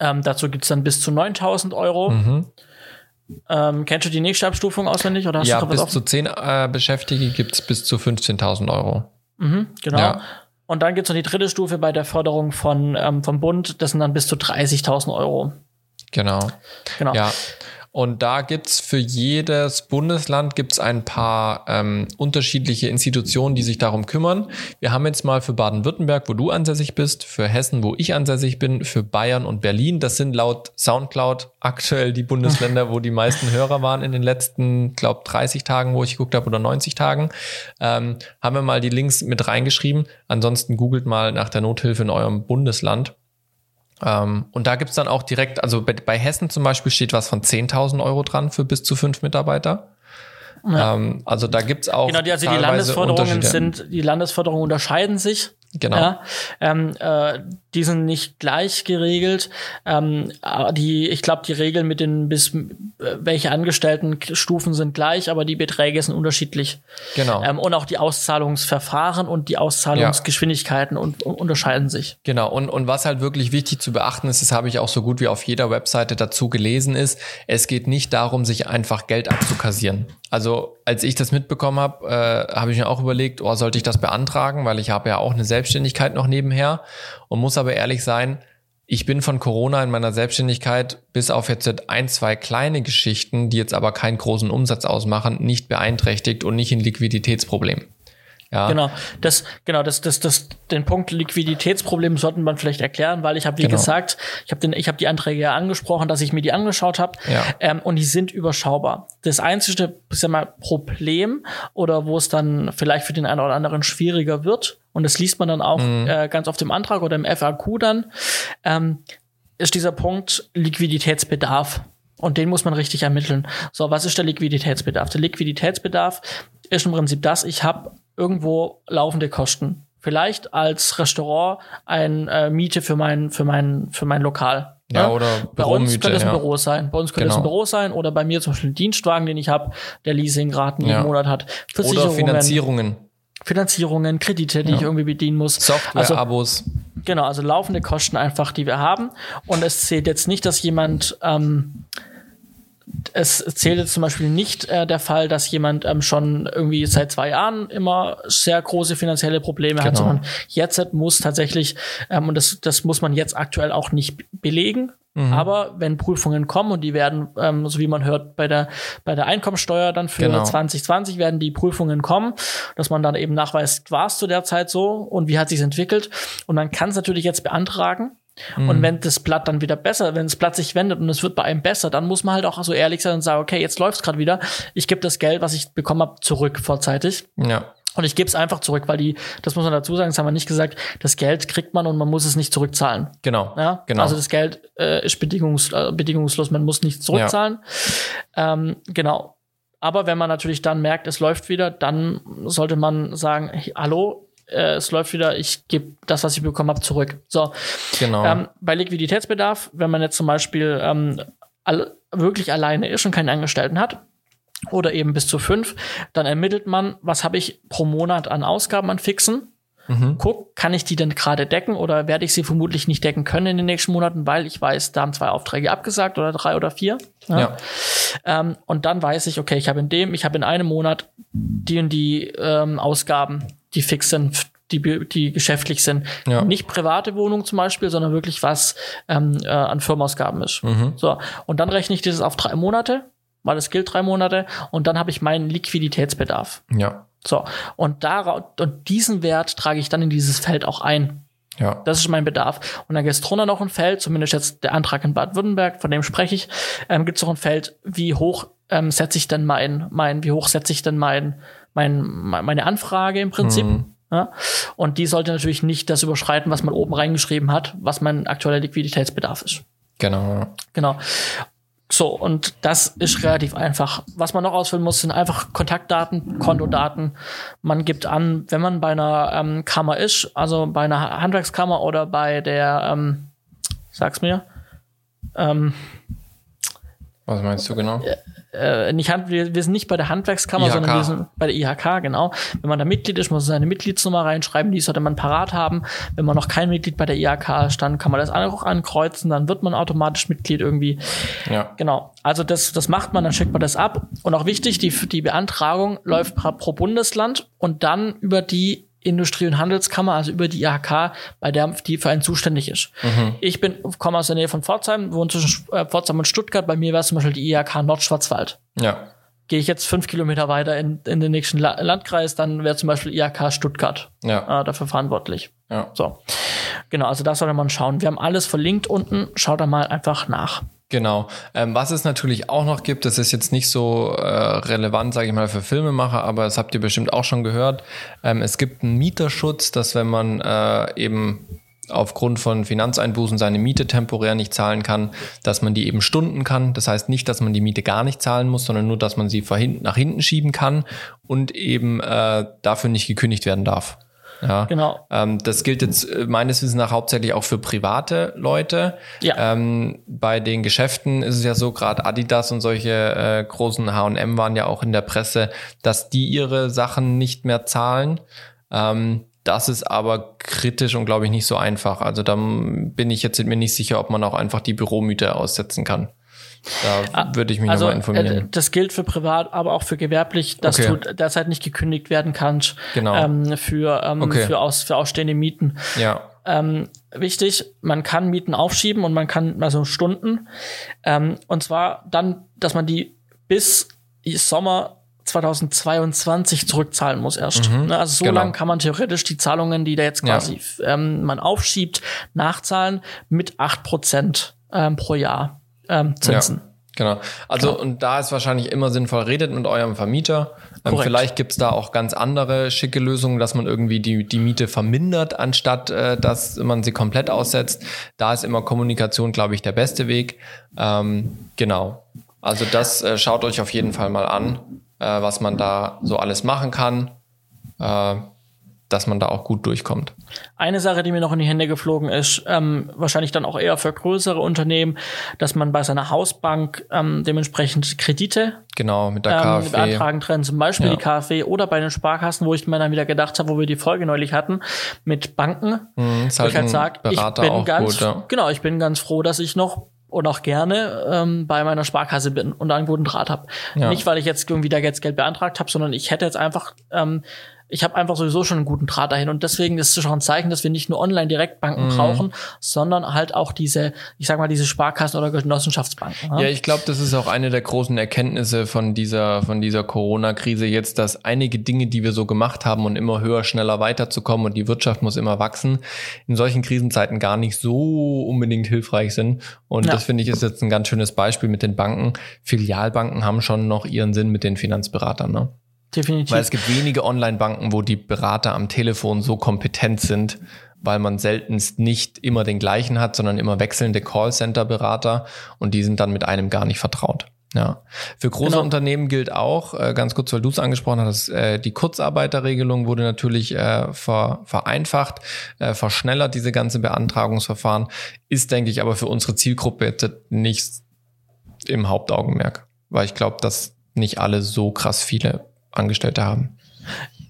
Ähm, dazu gibt's dann bis zu 9000 Euro. Mhm. Ähm, kennst du die nächste Abstufung auswendig? Oder hast ja, du bis zu 10 äh, Beschäftigte gibt's bis zu 15.000 Euro. Mhm, genau. Ja. Und dann gibt's noch die dritte Stufe bei der Förderung von, ähm, vom Bund. Das sind dann bis zu 30.000 Euro. Genau. Genau. Ja. Und da gibt's für jedes Bundesland gibt's ein paar ähm, unterschiedliche Institutionen, die sich darum kümmern. Wir haben jetzt mal für Baden-Württemberg, wo du ansässig bist, für Hessen, wo ich ansässig bin, für Bayern und Berlin. Das sind laut Soundcloud aktuell die Bundesländer, wo die meisten Hörer waren in den letzten, glaub, 30 Tagen, wo ich geguckt habe, oder 90 Tagen. Ähm, haben wir mal die Links mit reingeschrieben. Ansonsten googelt mal nach der Nothilfe in eurem Bundesland. Ähm, und da gibt's dann auch direkt, also bei, bei Hessen zum Beispiel steht was von 10.000 Euro dran für bis zu fünf Mitarbeiter. Ja. Ähm, also da gibt's auch. Genau, die, also die Landesförderungen sind, die Landesförderungen unterscheiden sich. Genau. Ja, ähm, äh, die sind nicht gleich geregelt. Ähm, die, ich glaube, die Regeln mit den bis äh, welche Angestelltenstufen sind gleich, aber die Beträge sind unterschiedlich. Genau. Ähm, und auch die Auszahlungsverfahren und die Auszahlungsgeschwindigkeiten ja. und, und, unterscheiden sich. Genau. Und, und was halt wirklich wichtig zu beachten ist, das habe ich auch so gut wie auf jeder Webseite dazu gelesen, ist, es geht nicht darum, sich einfach Geld abzukassieren. Also als ich das mitbekommen habe, äh, habe ich mir auch überlegt, oh, sollte ich das beantragen, weil ich habe ja auch eine Selbstständigkeit noch nebenher und muss aber ehrlich sein, ich bin von Corona in meiner Selbstständigkeit bis auf jetzt ein, zwei kleine Geschichten, die jetzt aber keinen großen Umsatz ausmachen, nicht beeinträchtigt und nicht ein Liquiditätsproblem. Ja. Genau, das, genau, das, das, das, den Punkt Liquiditätsproblem sollten man vielleicht erklären, weil ich habe, wie genau. gesagt, ich habe den, ich habe die Anträge ja angesprochen, dass ich mir die angeschaut habe, ja. ähm, und die sind überschaubar. Das einzige, sag mal, Problem oder wo es dann vielleicht für den einen oder anderen schwieriger wird, und das liest man dann auch mhm. äh, ganz auf dem Antrag oder im FAQ dann, ähm, ist dieser Punkt Liquiditätsbedarf. Und den muss man richtig ermitteln. So, was ist der Liquiditätsbedarf? Der Liquiditätsbedarf ist im Prinzip das, ich habe irgendwo laufende Kosten vielleicht als Restaurant ein äh, Miete für mein, für mein, für mein Lokal. Ja, oder Bei uns könnte es ein ja. Büro sein. Bei uns könnte genau. es ein Büro sein oder bei mir zum Beispiel ein Dienstwagen, den ich habe, der Leasingraten jeden ja. Monat hat. Oder Finanzierungen. Finanzierungen, Kredite, die ja. ich irgendwie bedienen muss. Software-Abos. Also, genau, also laufende Kosten einfach, die wir haben. Und es zählt jetzt nicht, dass jemand ähm, es zählt jetzt zum Beispiel nicht äh, der Fall, dass jemand ähm, schon irgendwie seit zwei Jahren immer sehr große finanzielle Probleme genau. hat, sondern jetzt muss tatsächlich, ähm, und das, das muss man jetzt aktuell auch nicht belegen, Mhm. Aber wenn Prüfungen kommen und die werden, ähm, so wie man hört, bei der, bei der Einkommensteuer dann für genau. 2020 werden die Prüfungen kommen, dass man dann eben nachweist, war es zu der Zeit so und wie hat sich entwickelt. Und man kann es natürlich jetzt beantragen. Mhm. Und wenn das Blatt dann wieder besser, wenn das Blatt sich wendet und es wird bei einem besser, dann muss man halt auch so ehrlich sein und sagen, okay, jetzt läuft's gerade wieder. Ich gebe das Geld, was ich bekommen habe, zurück vorzeitig. Ja. Und ich gebe es einfach zurück, weil die, das muss man dazu sagen, das haben wir nicht gesagt, das Geld kriegt man und man muss es nicht zurückzahlen. Genau. Ja? genau. Also das Geld äh, ist bedingungs, äh, bedingungslos, man muss nicht zurückzahlen. Ja. Ähm, genau. Aber wenn man natürlich dann merkt, es läuft wieder, dann sollte man sagen, hey, hallo, äh, es läuft wieder, ich gebe das, was ich bekommen habe, zurück. So. Genau. Ähm, bei Liquiditätsbedarf, wenn man jetzt zum Beispiel ähm, all, wirklich alleine ist und keinen Angestellten hat, oder eben bis zu fünf, dann ermittelt man, was habe ich pro Monat an Ausgaben an Fixen. Mhm. Guck, kann ich die denn gerade decken oder werde ich sie vermutlich nicht decken können in den nächsten Monaten, weil ich weiß, da haben zwei Aufträge abgesagt oder drei oder vier. Ja. ja. Ähm, und dann weiß ich, okay, ich habe in dem, ich habe in einem Monat die und die ähm, Ausgaben die fix sind, die, die geschäftlich sind. Ja. Nicht private Wohnung zum Beispiel, sondern wirklich was ähm, äh, an Firmausgaben ist. Mhm. So. Und dann rechne ich dieses auf drei Monate, weil es gilt drei Monate, und dann habe ich meinen Liquiditätsbedarf. Ja. So. Und da, und diesen Wert trage ich dann in dieses Feld auch ein. Ja. Das ist mein Bedarf. Und dann gibt es drunter noch ein Feld, zumindest jetzt der Antrag in Baden-Württemberg, von dem spreche ich, ähm, gibt es noch ein Feld, wie hoch ähm, setze ich denn mein, mein, wie hoch setze ich denn mein, mein, meine Anfrage im Prinzip. Mhm. Ja? Und die sollte natürlich nicht das überschreiten, was man oben reingeschrieben hat, was mein aktueller Liquiditätsbedarf ist. Genau. Genau. So, und das ist relativ einfach. Was man noch ausfüllen muss, sind einfach Kontaktdaten, Kontodaten. Man gibt an, wenn man bei einer ähm, Kammer ist, also bei einer Handwerkskammer oder bei der, ähm, sag's mir, ähm, was meinst du genau? Äh, äh, nicht Hand, wir, wir sind nicht bei der Handwerkskammer, IHK. sondern wir sind bei der IHK, genau. Wenn man da Mitglied ist, muss man seine Mitgliedsnummer reinschreiben, die sollte man parat haben. Wenn man noch kein Mitglied bei der IHK ist, dann kann man das auch ankreuzen, dann wird man automatisch Mitglied irgendwie. Ja. Genau. Also das, das macht man, dann schickt man das ab. Und auch wichtig, die, die Beantragung läuft pro Bundesland und dann über die Industrie- und Handelskammer, also über die IHK, bei der die für einen zuständig ist. Mhm. Ich bin, komme aus der Nähe von Pforzheim, wohne zwischen äh, Pforzheim und Stuttgart. Bei mir wäre es zum Beispiel die IHK Nordschwarzwald. Ja. Gehe ich jetzt fünf Kilometer weiter in, in den nächsten La Landkreis, dann wäre zum Beispiel IHK Stuttgart ja. äh, dafür verantwortlich. Ja. So. Genau, also das sollte man schauen. Wir haben alles verlinkt unten. Schaut da mal einfach nach. Genau. Ähm, was es natürlich auch noch gibt, das ist jetzt nicht so äh, relevant, sage ich mal, für Filmemacher, aber das habt ihr bestimmt auch schon gehört. Ähm, es gibt einen Mieterschutz, dass wenn man äh, eben aufgrund von Finanzeinbußen seine Miete temporär nicht zahlen kann, dass man die eben stunden kann. Das heißt nicht, dass man die Miete gar nicht zahlen muss, sondern nur, dass man sie nach hinten schieben kann und eben äh, dafür nicht gekündigt werden darf. Ja, genau. Ähm, das gilt jetzt äh, meines Wissens nach hauptsächlich auch für private Leute. Ja. Ähm, bei den Geschäften ist es ja so, gerade Adidas und solche äh, großen H&M waren ja auch in der Presse, dass die ihre Sachen nicht mehr zahlen. Ähm, das ist aber kritisch und glaube ich nicht so einfach. Also da bin ich jetzt mir nicht sicher, ob man auch einfach die Büromiete aussetzen kann. Da ah, würde ich mich also, nochmal informieren. Äh, das gilt für privat, aber auch für gewerblich, dass okay. du derzeit nicht gekündigt werden kannst genau. ähm, für, ähm, okay. für, aus, für ausstehende Mieten. Ja. Ähm, wichtig, man kann Mieten aufschieben und man kann also Stunden. Ähm, und zwar dann, dass man die bis Sommer 2022 zurückzahlen muss erst. Mhm, ne, also so genau. lange kann man theoretisch die Zahlungen, die da jetzt quasi ja. ähm, man aufschiebt, nachzahlen mit acht Prozent ähm, pro Jahr ähm, Zinsen. Ja. Genau. Also genau. und da ist wahrscheinlich immer sinnvoll, redet mit eurem Vermieter. Ähm, vielleicht gibt's da auch ganz andere schicke Lösungen, dass man irgendwie die, die Miete vermindert, anstatt äh, dass man sie komplett aussetzt. Da ist immer Kommunikation, glaube ich, der beste Weg. Ähm, genau. Also das äh, schaut euch auf jeden Fall mal an, äh, was man da so alles machen kann. Äh, dass man da auch gut durchkommt. Eine Sache, die mir noch in die Hände geflogen ist, ähm, wahrscheinlich dann auch eher für größere Unternehmen, dass man bei seiner Hausbank ähm, dementsprechend Kredite genau mit der KfW ähm, beantragen kann, zum Beispiel ja. die KfW oder bei den Sparkassen, wo ich mir dann wieder gedacht habe, wo wir die Folge neulich hatten mit Banken, mhm, ist halt ich halt sage, ich bin ganz gut, ja. genau, ich bin ganz froh, dass ich noch und auch gerne ähm, bei meiner Sparkasse bin und da einen guten Draht habe. Ja. Nicht, weil ich jetzt irgendwie da jetzt Geld beantragt habe, sondern ich hätte jetzt einfach ähm, ich habe einfach sowieso schon einen guten Draht dahin und deswegen ist es schon ein Zeichen, dass wir nicht nur Online-Direktbanken mhm. brauchen, sondern halt auch diese, ich sag mal, diese Sparkassen oder Genossenschaftsbanken. Ja, ja ich glaube, das ist auch eine der großen Erkenntnisse von dieser, von dieser Corona-Krise jetzt, dass einige Dinge, die wir so gemacht haben und immer höher, schneller weiterzukommen und die Wirtschaft muss immer wachsen, in solchen Krisenzeiten gar nicht so unbedingt hilfreich sind. Und ja. das finde ich ist jetzt ein ganz schönes Beispiel mit den Banken. Filialbanken haben schon noch ihren Sinn mit den Finanzberatern, ne? Definitiv. Weil es gibt wenige Online-Banken, wo die Berater am Telefon so kompetent sind, weil man seltenst nicht immer den gleichen hat, sondern immer wechselnde Callcenter-Berater und die sind dann mit einem gar nicht vertraut. Ja. Für große genau. Unternehmen gilt auch, äh, ganz kurz, weil du es angesprochen hast, äh, die Kurzarbeiterregelung wurde natürlich äh, ver, vereinfacht, äh, verschnellert diese ganze Beantragungsverfahren, ist, denke ich, aber für unsere Zielgruppe jetzt nicht im Hauptaugenmerk, weil ich glaube, dass nicht alle so krass viele Angestellte haben.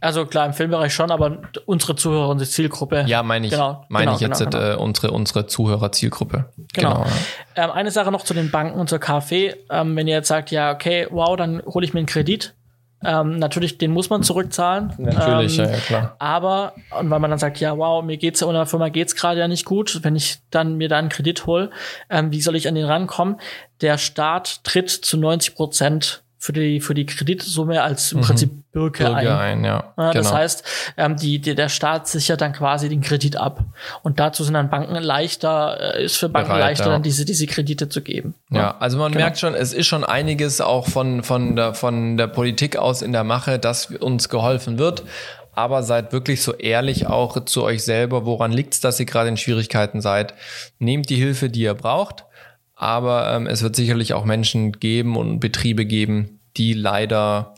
Also klar, im Filmbereich schon, aber unsere Zuhörer, unsere Zielgruppe. Ja, meine ich, genau, meine genau, ich jetzt genau, äh, unsere, unsere Zuhörer-Zielgruppe. Genau. genau ähm, eine Sache noch zu den Banken und zur KfW. Ähm, wenn ihr jetzt sagt, ja, okay, wow, dann hole ich mir einen Kredit. Ähm, natürlich, den muss man zurückzahlen. Natürlich, ähm, ja, ja, klar. Aber, und weil man dann sagt, ja, wow, mir geht's ja, unter der Firma geht's gerade ja nicht gut, wenn ich dann mir da einen Kredit hole, ähm, wie soll ich an den rankommen? Der Staat tritt zu 90 Prozent für die, für die Kreditsumme als im mhm. Prinzip Bürger, Bürger ein. ein ja. ja das genau. heißt, ähm, die, die, der Staat sichert dann quasi den Kredit ab. Und dazu sind dann Banken leichter, äh, ist für Banken Bereit, leichter, ja. dann diese, diese Kredite zu geben. Ja, ja also man genau. merkt schon, es ist schon einiges auch von, von, der, von der Politik aus in der Mache, dass uns geholfen wird. Aber seid wirklich so ehrlich auch zu euch selber, woran liegt es, dass ihr gerade in Schwierigkeiten seid. Nehmt die Hilfe, die ihr braucht aber ähm, es wird sicherlich auch Menschen geben und Betriebe geben, die leider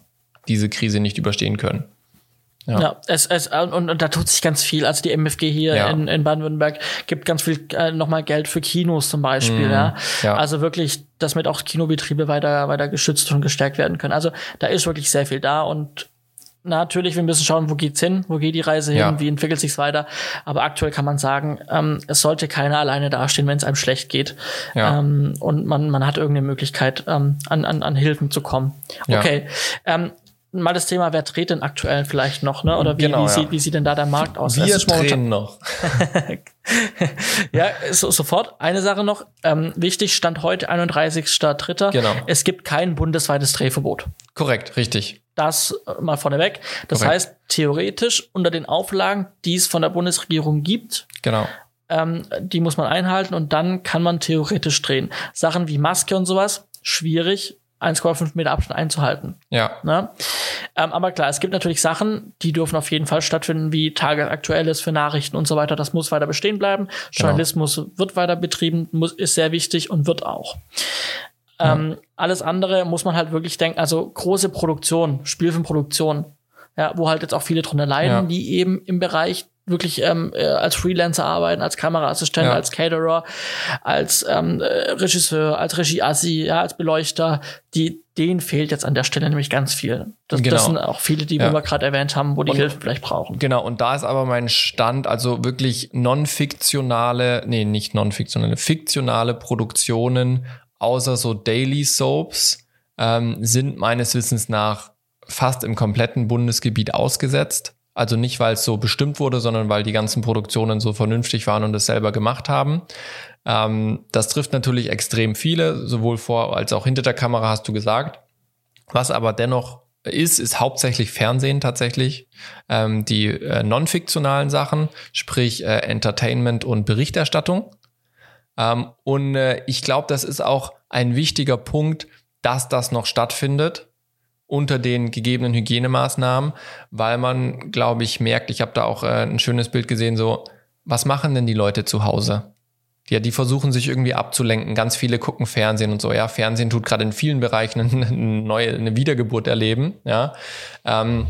diese Krise nicht überstehen können. Ja, ja es, es, und, und da tut sich ganz viel. Also die MFG hier ja. in, in Baden-Württemberg gibt ganz viel äh, nochmal Geld für Kinos zum Beispiel. Mm, ja. ja. Also wirklich, damit auch Kinobetriebe weiter, weiter geschützt und gestärkt werden können. Also da ist wirklich sehr viel da und natürlich, wir müssen schauen, wo geht's hin, wo geht die Reise hin, ja. wie entwickelt sich's weiter. Aber aktuell kann man sagen, ähm, es sollte keiner alleine dastehen, wenn es einem schlecht geht. Ja. Ähm, und man, man hat irgendeine Möglichkeit, ähm, an, an, an Hilfen zu kommen. Okay. Ja. Ähm, mal das Thema, wer dreht denn aktuell vielleicht noch, ne? Oder wie, genau, wie, ja. sieht, wie sieht denn da der Markt aus? Wir drehen noch. ja, so, sofort. Eine Sache noch. Ähm, wichtig, Stand heute, 31.3. Genau. Es gibt kein bundesweites Drehverbot. Korrekt, richtig. Das äh, mal vorneweg. Das Korrekt. heißt, theoretisch unter den Auflagen, die es von der Bundesregierung gibt, genau. Ähm, die muss man einhalten und dann kann man theoretisch drehen. Sachen wie Maske und sowas, schwierig, 1,5 Meter Abstand einzuhalten. Ja. Ne? Ähm, aber klar, es gibt natürlich Sachen, die dürfen auf jeden Fall stattfinden, wie Tagesaktuelles für Nachrichten und so weiter. Das muss weiter bestehen bleiben. Genau. Journalismus wird weiter betrieben, muss, ist sehr wichtig und wird auch. Ähm, alles andere muss man halt wirklich denken, also große Produktion, Spielfilmproduktion, ja, wo halt jetzt auch viele drunter leiden, ja. die eben im Bereich wirklich ähm, äh, als Freelancer arbeiten, als Kameraassistent, ja. als Caterer, als ähm, äh, Regisseur, als Regieassi, ja, als Beleuchter, die denen fehlt jetzt an der Stelle nämlich ganz viel. Das, genau. das sind auch viele, die ja. wir gerade erwähnt haben, wo die und, Hilfe vielleicht brauchen. Genau, und da ist aber mein Stand, also wirklich non-fiktionale, nee, nicht non-fiktionale, fiktionale Produktionen, außer so Daily Soaps, ähm, sind meines Wissens nach fast im kompletten Bundesgebiet ausgesetzt. Also nicht, weil es so bestimmt wurde, sondern weil die ganzen Produktionen so vernünftig waren und es selber gemacht haben. Ähm, das trifft natürlich extrem viele, sowohl vor als auch hinter der Kamera, hast du gesagt. Was aber dennoch ist, ist hauptsächlich Fernsehen tatsächlich. Ähm, die äh, non-fiktionalen Sachen, sprich äh, Entertainment und Berichterstattung. Ähm, und äh, ich glaube, das ist auch ein wichtiger Punkt, dass das noch stattfindet unter den gegebenen Hygienemaßnahmen, weil man, glaube ich, merkt, ich habe da auch äh, ein schönes Bild gesehen, so, was machen denn die Leute zu Hause? Ja, die versuchen sich irgendwie abzulenken. Ganz viele gucken Fernsehen und so. Ja, Fernsehen tut gerade in vielen Bereichen eine neue, eine Wiedergeburt erleben. Ja, ähm,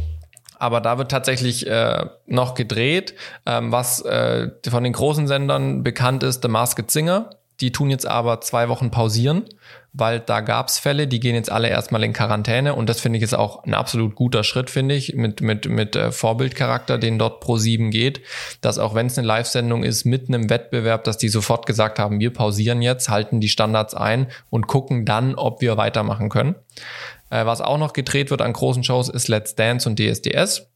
Aber da wird tatsächlich äh, noch gedreht, ähm, was äh, von den großen Sendern bekannt ist, The Masked Singer. Die tun jetzt aber zwei Wochen pausieren, weil da gab's Fälle, die gehen jetzt alle erstmal in Quarantäne und das finde ich ist auch ein absolut guter Schritt, finde ich, mit, mit, mit äh, Vorbildcharakter, den dort pro sieben geht, dass auch wenn es eine Live-Sendung ist, mitten im Wettbewerb, dass die sofort gesagt haben, wir pausieren jetzt, halten die Standards ein und gucken dann, ob wir weitermachen können. Äh, was auch noch gedreht wird an großen Shows ist Let's Dance und DSDS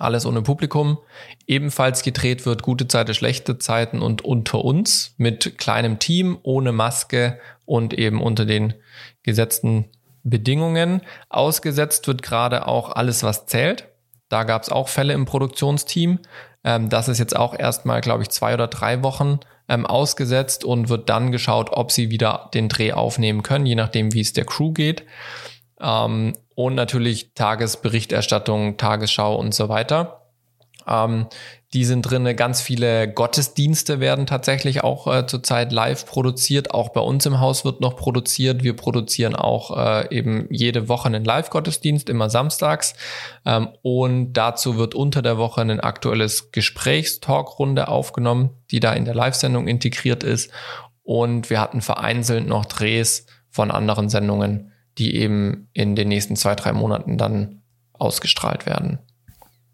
alles ohne Publikum. Ebenfalls gedreht wird Gute Zeiten, schlechte Zeiten und unter uns mit kleinem Team, ohne Maske und eben unter den gesetzten Bedingungen. Ausgesetzt wird gerade auch alles, was zählt. Da gab es auch Fälle im Produktionsteam. Ähm, das ist jetzt auch erstmal, glaube ich, zwei oder drei Wochen ähm, ausgesetzt und wird dann geschaut, ob sie wieder den Dreh aufnehmen können, je nachdem, wie es der Crew geht. Ähm, und natürlich Tagesberichterstattung, Tagesschau und so weiter. Ähm, die sind drin. Ganz viele Gottesdienste werden tatsächlich auch äh, zurzeit live produziert. Auch bei uns im Haus wird noch produziert. Wir produzieren auch äh, eben jede Woche einen Live-Gottesdienst, immer samstags. Ähm, und dazu wird unter der Woche ein aktuelles Gesprächstalkrunde aufgenommen, die da in der Live-Sendung integriert ist. Und wir hatten vereinzelt noch Drehs von anderen Sendungen die eben in den nächsten zwei, drei Monaten dann ausgestrahlt werden.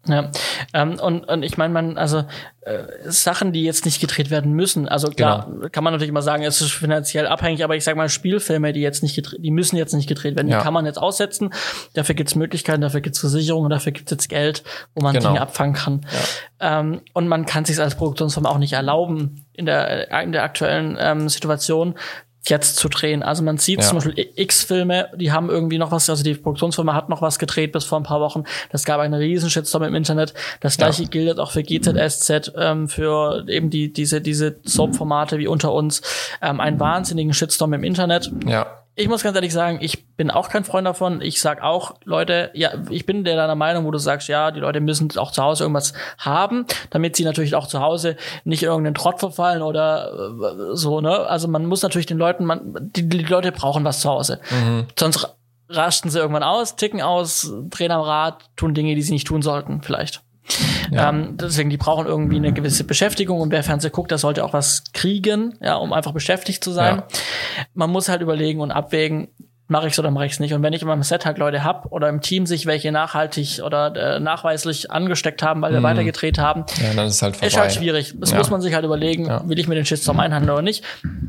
Ja, ähm, und, und ich meine, man, also äh, Sachen, die jetzt nicht gedreht werden müssen, also klar, genau. kann man natürlich immer sagen, es ist finanziell abhängig, aber ich sag mal, Spielfilme, die jetzt nicht gedreht, die müssen jetzt nicht gedreht werden, ja. die kann man jetzt aussetzen. Dafür gibt's Möglichkeiten, dafür gibt's Versicherungen, dafür gibt's jetzt Geld, wo man genau. Dinge abfangen kann. Ja. Ähm, und man kann sich als Produktionsfirma auch nicht erlauben, in der, in der aktuellen ähm, Situation jetzt zu drehen. Also man sieht ja. zum Beispiel X-Filme, die haben irgendwie noch was, also die Produktionsfirma hat noch was gedreht bis vor ein paar Wochen. Das gab einen riesen Shitstorm im Internet. Das gleiche ja. gilt auch für GZSZ, ähm, für eben die, diese, diese Soap-Formate wie unter uns. Ähm, einen wahnsinnigen Shitstorm im Internet. Ja ich muss ganz ehrlich sagen, ich bin auch kein Freund davon. Ich sag auch, Leute, ja, ich bin der deiner Meinung, wo du sagst, ja, die Leute müssen auch zu Hause irgendwas haben, damit sie natürlich auch zu Hause nicht irgendeinen Trott verfallen oder äh, so, ne? Also man muss natürlich den Leuten, man, die, die Leute brauchen was zu Hause. Mhm. Sonst rasten sie irgendwann aus, ticken aus, drehen am Rad, tun Dinge, die sie nicht tun sollten, vielleicht. Ja. Ähm, deswegen, die brauchen irgendwie eine gewisse Beschäftigung und wer Fernsehen guckt, der sollte auch was kriegen, ja, um einfach beschäftigt zu sein. Ja. Man muss halt überlegen und abwägen, mache ich's oder mache ich's nicht. Und wenn ich in meinem Set halt Leute hab oder im Team sich welche nachhaltig oder äh, nachweislich angesteckt haben, weil wir mm. weitergedreht haben, ja, dann ist halt vorbei. Ist halt schwierig. Das ja. muss man sich halt überlegen, ja. will ich mir den Shitstorm einhandeln oder nicht.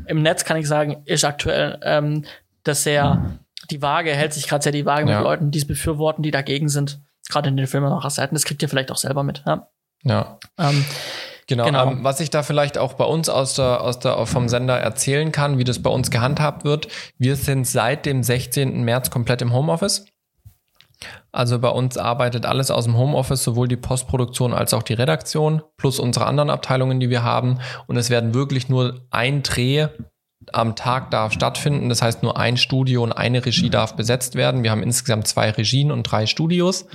Im Netz kann ich sagen, ist aktuell ähm, das sehr die Waage hält sich gerade sehr die Waage mit Leuten, die es befürworten, die dagegen sind gerade in den Filmemacher-Seiten, das kriegt ihr vielleicht auch selber mit. Ja. ja. Ähm, Genau. genau. Ähm, was ich da vielleicht auch bei uns aus der, aus der, vom Sender erzählen kann, wie das bei uns gehandhabt wird. Wir sind seit dem 16. März komplett im Homeoffice. Also bei uns arbeitet alles aus dem Homeoffice, sowohl die Postproduktion als auch die Redaktion, plus unsere anderen Abteilungen, die wir haben. Und es werden wirklich nur ein Dreh am Tag darf stattfinden. Das heißt, nur ein Studio und eine Regie darf besetzt werden. Wir haben insgesamt zwei Regien und drei Studios.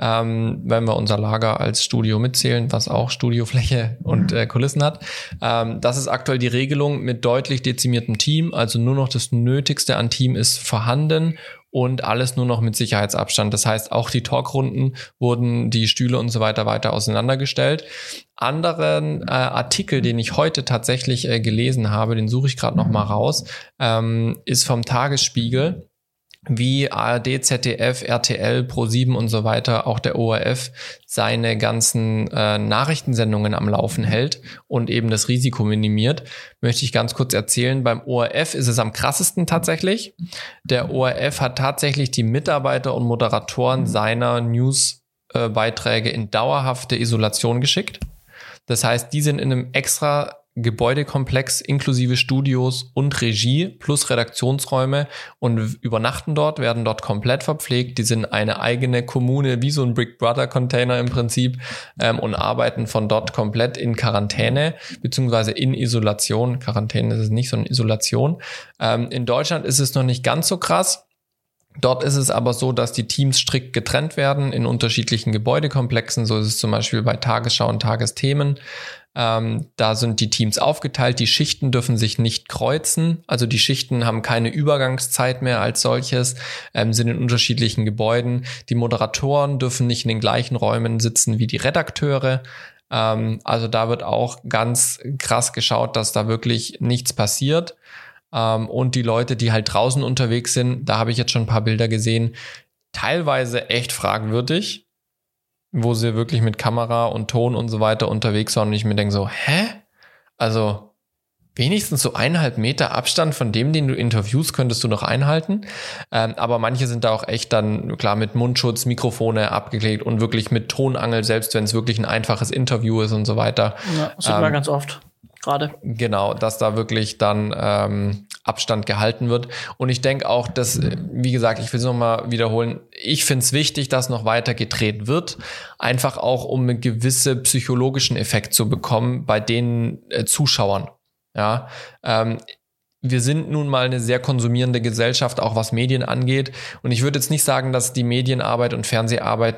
Ähm, wenn wir unser Lager als Studio mitzählen, was auch Studiofläche und äh, Kulissen hat. Ähm, das ist aktuell die Regelung mit deutlich dezimiertem Team. Also nur noch das Nötigste an Team ist vorhanden und alles nur noch mit Sicherheitsabstand. Das heißt, auch die Talkrunden wurden die Stühle und so weiter weiter auseinandergestellt. Anderen äh, Artikel, den ich heute tatsächlich äh, gelesen habe, den suche ich gerade noch mal raus, ähm, ist vom Tagesspiegel wie ARD, ZDF, RTL, Pro7 und so weiter, auch der ORF seine ganzen äh, Nachrichtensendungen am Laufen hält und eben das Risiko minimiert, möchte ich ganz kurz erzählen. Beim ORF ist es am krassesten tatsächlich. Der ORF hat tatsächlich die Mitarbeiter und Moderatoren seiner Newsbeiträge äh, in dauerhafte Isolation geschickt. Das heißt, die sind in einem extra Gebäudekomplex inklusive Studios und Regie plus Redaktionsräume und übernachten dort, werden dort komplett verpflegt. Die sind eine eigene Kommune, wie so ein Brick Brother Container im Prinzip ähm, und arbeiten von dort komplett in Quarantäne beziehungsweise in Isolation. Quarantäne ist es nicht, sondern Isolation. Ähm, in Deutschland ist es noch nicht ganz so krass. Dort ist es aber so, dass die Teams strikt getrennt werden in unterschiedlichen Gebäudekomplexen. So ist es zum Beispiel bei Tagesschau und Tagesthemen. Ähm, da sind die Teams aufgeteilt, die Schichten dürfen sich nicht kreuzen, also die Schichten haben keine Übergangszeit mehr als solches, ähm, sind in unterschiedlichen Gebäuden. Die Moderatoren dürfen nicht in den gleichen Räumen sitzen wie die Redakteure. Ähm, also da wird auch ganz krass geschaut, dass da wirklich nichts passiert. Ähm, und die Leute, die halt draußen unterwegs sind, da habe ich jetzt schon ein paar Bilder gesehen, teilweise echt fragwürdig wo sie wirklich mit Kamera und Ton und so weiter unterwegs waren und ich mir denke so, hä? Also wenigstens so eineinhalb Meter Abstand von dem, den du interviewst, könntest du noch einhalten. Ähm, aber manche sind da auch echt dann klar mit Mundschutz, Mikrofone abgeklebt und wirklich mit Tonangel, selbst wenn es wirklich ein einfaches Interview ist und so weiter. Ja, das sieht ähm, man ganz oft gerade. Genau, dass da wirklich dann ähm, Abstand gehalten wird. Und ich denke auch, dass, wie gesagt, ich will es nochmal wiederholen, ich finde es wichtig, dass noch weiter gedreht wird, einfach auch um einen gewissen psychologischen Effekt zu bekommen bei den äh, Zuschauern. Ja, ähm, wir sind nun mal eine sehr konsumierende Gesellschaft, auch was Medien angeht. Und ich würde jetzt nicht sagen, dass die Medienarbeit und Fernseharbeit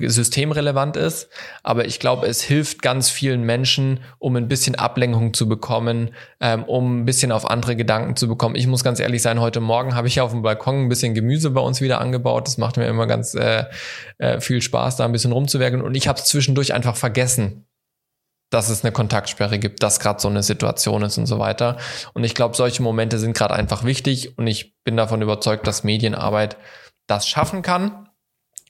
systemrelevant ist, aber ich glaube, es hilft ganz vielen Menschen, um ein bisschen Ablenkung zu bekommen, ähm, um ein bisschen auf andere Gedanken zu bekommen. Ich muss ganz ehrlich sein, heute Morgen habe ich auf dem Balkon ein bisschen Gemüse bei uns wieder angebaut. Das macht mir immer ganz äh, äh, viel Spaß, da ein bisschen rumzuwerken. Und ich habe es zwischendurch einfach vergessen dass es eine Kontaktsperre gibt, dass gerade so eine Situation ist und so weiter. Und ich glaube, solche Momente sind gerade einfach wichtig und ich bin davon überzeugt, dass Medienarbeit das schaffen kann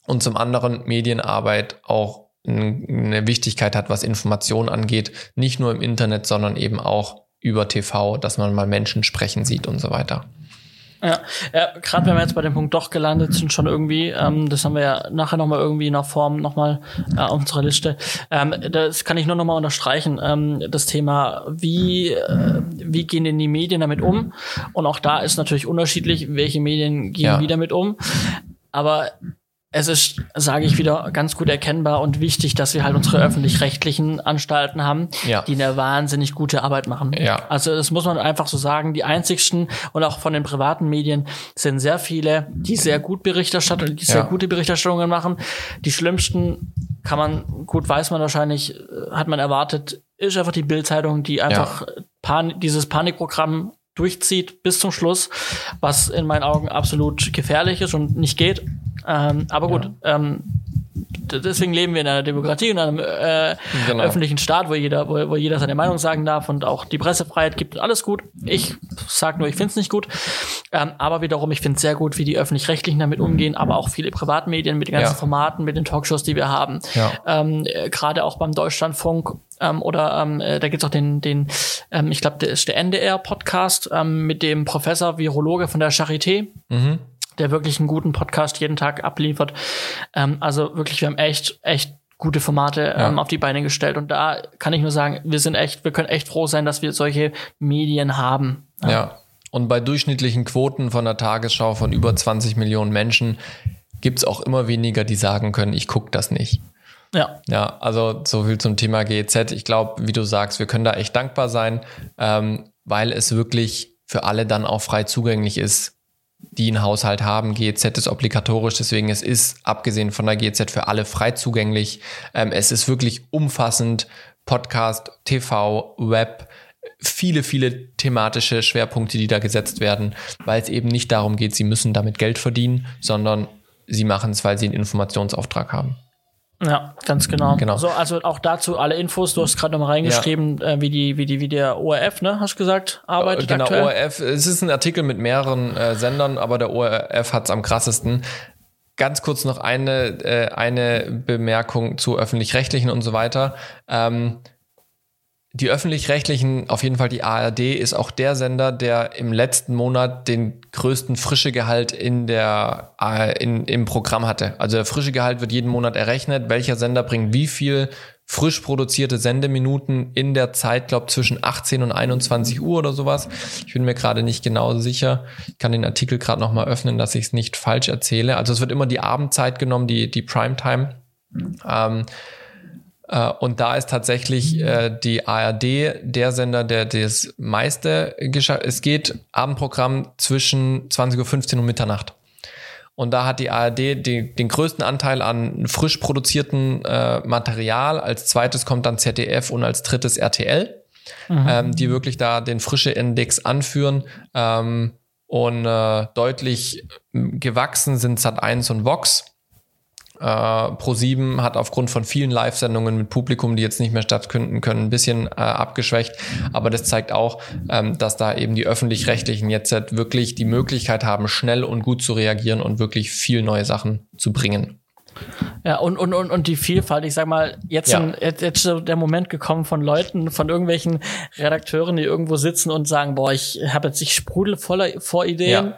und zum anderen Medienarbeit auch eine Wichtigkeit hat, was Information angeht, nicht nur im Internet, sondern eben auch über TV, dass man mal Menschen sprechen sieht und so weiter. Ja, ja gerade wenn wir jetzt bei dem Punkt doch gelandet sind, schon irgendwie, ähm, das haben wir ja nachher nochmal irgendwie in der Form nochmal äh, auf unserer Liste. Ähm, das kann ich nur nochmal unterstreichen, ähm, das Thema, wie, äh, wie gehen denn die Medien damit um? Und auch da ist natürlich unterschiedlich, welche Medien gehen ja. wie damit um. Aber es ist, sage ich wieder, ganz gut erkennbar und wichtig, dass wir halt unsere öffentlich-rechtlichen Anstalten haben, ja. die eine wahnsinnig gute Arbeit machen. Ja. Also das muss man einfach so sagen. Die einzigsten und auch von den privaten Medien sind sehr viele, die sehr gut Berichterstattung, die sehr ja. gute Berichterstattungen machen. Die schlimmsten kann man, gut weiß man wahrscheinlich, äh, hat man erwartet, ist einfach die Bildzeitung, die einfach. Pan dieses Panikprogramm durchzieht bis zum Schluss, was in meinen Augen absolut gefährlich ist und nicht geht. Ähm, aber gut, ja. ähm, deswegen leben wir in einer Demokratie und einem äh, genau. öffentlichen Staat, wo jeder, wo, wo jeder seine Meinung sagen darf und auch die Pressefreiheit gibt und alles gut. Ich sag nur, ich finde es nicht gut. Ähm, aber wiederum, ich finde es sehr gut, wie die öffentlich-rechtlichen damit umgehen, aber auch viele Privatmedien mit den ganzen ja. Formaten, mit den Talkshows, die wir haben. Ja. Ähm, äh, Gerade auch beim Deutschlandfunk ähm, oder ähm, äh, da gibt's auch den, den ähm, ich glaube, der ist der NDR-Podcast ähm, mit dem Professor Virologe von der Charité. Mhm der wirklich einen guten Podcast jeden Tag abliefert. Ähm, also wirklich, wir haben echt, echt gute Formate ähm, ja. auf die Beine gestellt. Und da kann ich nur sagen, wir sind echt, wir können echt froh sein, dass wir solche Medien haben. Ja. ja. Und bei durchschnittlichen Quoten von der Tagesschau von über 20 Millionen Menschen gibt's auch immer weniger, die sagen können, ich guck das nicht. Ja. Ja, also so viel zum Thema GEZ. Ich glaube, wie du sagst, wir können da echt dankbar sein, ähm, weil es wirklich für alle dann auch frei zugänglich ist die einen Haushalt haben. GEZ ist obligatorisch, deswegen es ist abgesehen von der GEZ für alle frei zugänglich. Ähm, es ist wirklich umfassend. Podcast, TV, Web, viele, viele thematische Schwerpunkte, die da gesetzt werden, weil es eben nicht darum geht, sie müssen damit Geld verdienen, sondern sie machen es, weil sie einen Informationsauftrag haben. Ja, ganz genau. genau. So, also auch dazu alle Infos. Du hast gerade nochmal reingeschrieben, ja. äh, wie die, wie die, wie der ORF, ne, hast du gesagt, arbeitet Genau, aktuell. ORF. Es ist ein Artikel mit mehreren äh, Sendern, aber der ORF hat es am krassesten. Ganz kurz noch eine, äh, eine Bemerkung zu öffentlich-rechtlichen und so weiter. Ähm, die öffentlich-rechtlichen, auf jeden Fall die ARD, ist auch der Sender, der im letzten Monat den größten Frischegehalt in der, äh, in, im Programm hatte. Also der Frischegehalt wird jeden Monat errechnet. Welcher Sender bringt wie viel frisch produzierte Sendeminuten in der Zeit, glaube zwischen 18 und 21 Uhr oder sowas. Ich bin mir gerade nicht genau sicher. Ich kann den Artikel gerade nochmal öffnen, dass ich es nicht falsch erzähle. Also es wird immer die Abendzeit genommen, die, die Primetime. Ähm, äh, und da ist tatsächlich äh, die ARD der Sender, der das meiste geschafft Es geht Abendprogramm zwischen 20.15 Uhr und Mitternacht. Und da hat die ARD die, den größten Anteil an frisch produzierten äh, Material. Als zweites kommt dann ZDF und als drittes RTL, mhm. ähm, die wirklich da den frische Index anführen. Ähm, und äh, deutlich gewachsen sind Sat1 und Vox. Äh, Pro7 hat aufgrund von vielen Live-Sendungen mit Publikum, die jetzt nicht mehr stattfinden können, ein bisschen äh, abgeschwächt. Aber das zeigt auch, ähm, dass da eben die öffentlich-rechtlichen jetzt halt wirklich die Möglichkeit haben, schnell und gut zu reagieren und wirklich viel neue Sachen zu bringen. Ja, und, und, und, und die Vielfalt. Ich sag mal, jetzt, ja. ein, jetzt, jetzt ist der Moment gekommen von Leuten, von irgendwelchen Redakteuren, die irgendwo sitzen und sagen, boah, ich habe jetzt, ich sprudel voller Vorideen. Ja.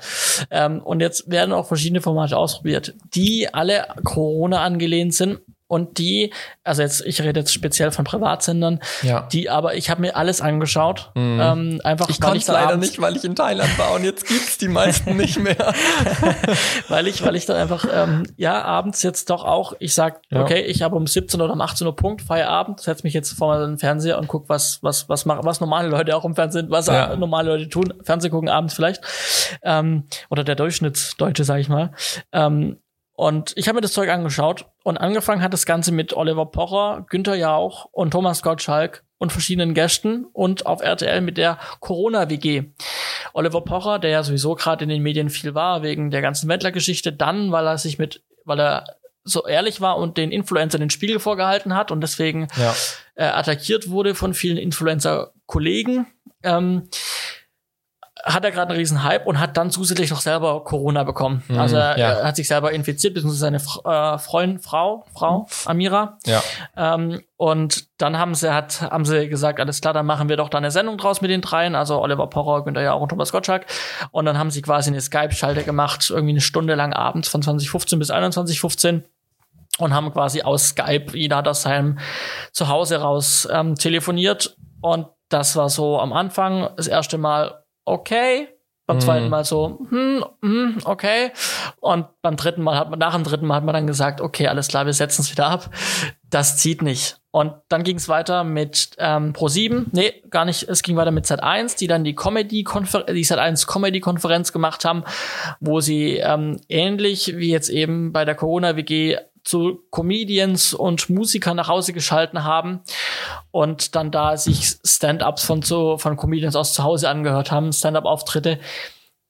Ähm, und jetzt werden auch verschiedene Formate ausprobiert, die alle Corona angelehnt sind und die, also jetzt, ich rede jetzt speziell von Privatsendern, ja. die aber, ich habe mir alles angeschaut. Mhm. Ähm, einfach, ich konnte es leider nicht, weil ich in Thailand war und jetzt gibt's die meisten nicht mehr. weil ich, weil ich dann einfach, ähm, ja, abends jetzt doch auch, ich sag, ja. okay, ich habe um 17 oder um 18 Uhr Punkt, Feierabend, setz mich jetzt vor den Fernseher und guck, was, was, was machen, was normale Leute auch im Fernsehen, was ja. normale Leute tun, Fernseh gucken abends vielleicht. Ähm, oder der Durchschnittsdeutsche, sag ich mal. Ähm, und ich habe mir das Zeug angeschaut und angefangen hat das Ganze mit Oliver Pocher, Günther Jauch und Thomas Gottschalk und verschiedenen Gästen und auf RTL mit der Corona-WG. Oliver Pocher, der ja sowieso gerade in den Medien viel war, wegen der ganzen Wendler-Geschichte, dann, weil er sich mit, weil er so ehrlich war und den Influencer den Spiegel vorgehalten hat und deswegen ja. äh, attackiert wurde von vielen Influencer-Kollegen. Ähm, hat er gerade einen riesen Hype und hat dann zusätzlich noch selber Corona bekommen. Mhm, also er, ja. er, hat sich selber infiziert, beziehungsweise seine äh, Freundin, Frau, Frau, Amira. Ja. Ähm, und dann haben sie, hat, haben sie gesagt, alles klar, dann machen wir doch da eine Sendung draus mit den dreien, also Oliver Pocher, Günther Jauch und Thomas Gottschalk. Und dann haben sie quasi eine Skype-Schalte gemacht, irgendwie eine Stunde lang abends von 2015 bis 2115 und haben quasi aus Skype, jeder hat aus seinem Zuhause raus ähm, telefoniert. Und das war so am Anfang das erste Mal okay. Beim zweiten mhm. Mal so, hm, hm, okay. Und beim dritten Mal hat man, nach dem dritten Mal hat man dann gesagt, okay, alles klar, wir setzen es wieder ab. Das zieht nicht. Und dann ging es weiter mit ähm, Pro7. Nee, gar nicht. Es ging weiter mit Z1, die dann die Comedy-Konferenz, die Z1 Comedy-Konferenz gemacht haben, wo sie ähm, ähnlich wie jetzt eben bei der Corona-WG zu Comedians und Musikern nach Hause geschalten haben und dann da sich Stand-ups von so von Comedians aus zu Hause angehört haben, Stand-up-Auftritte,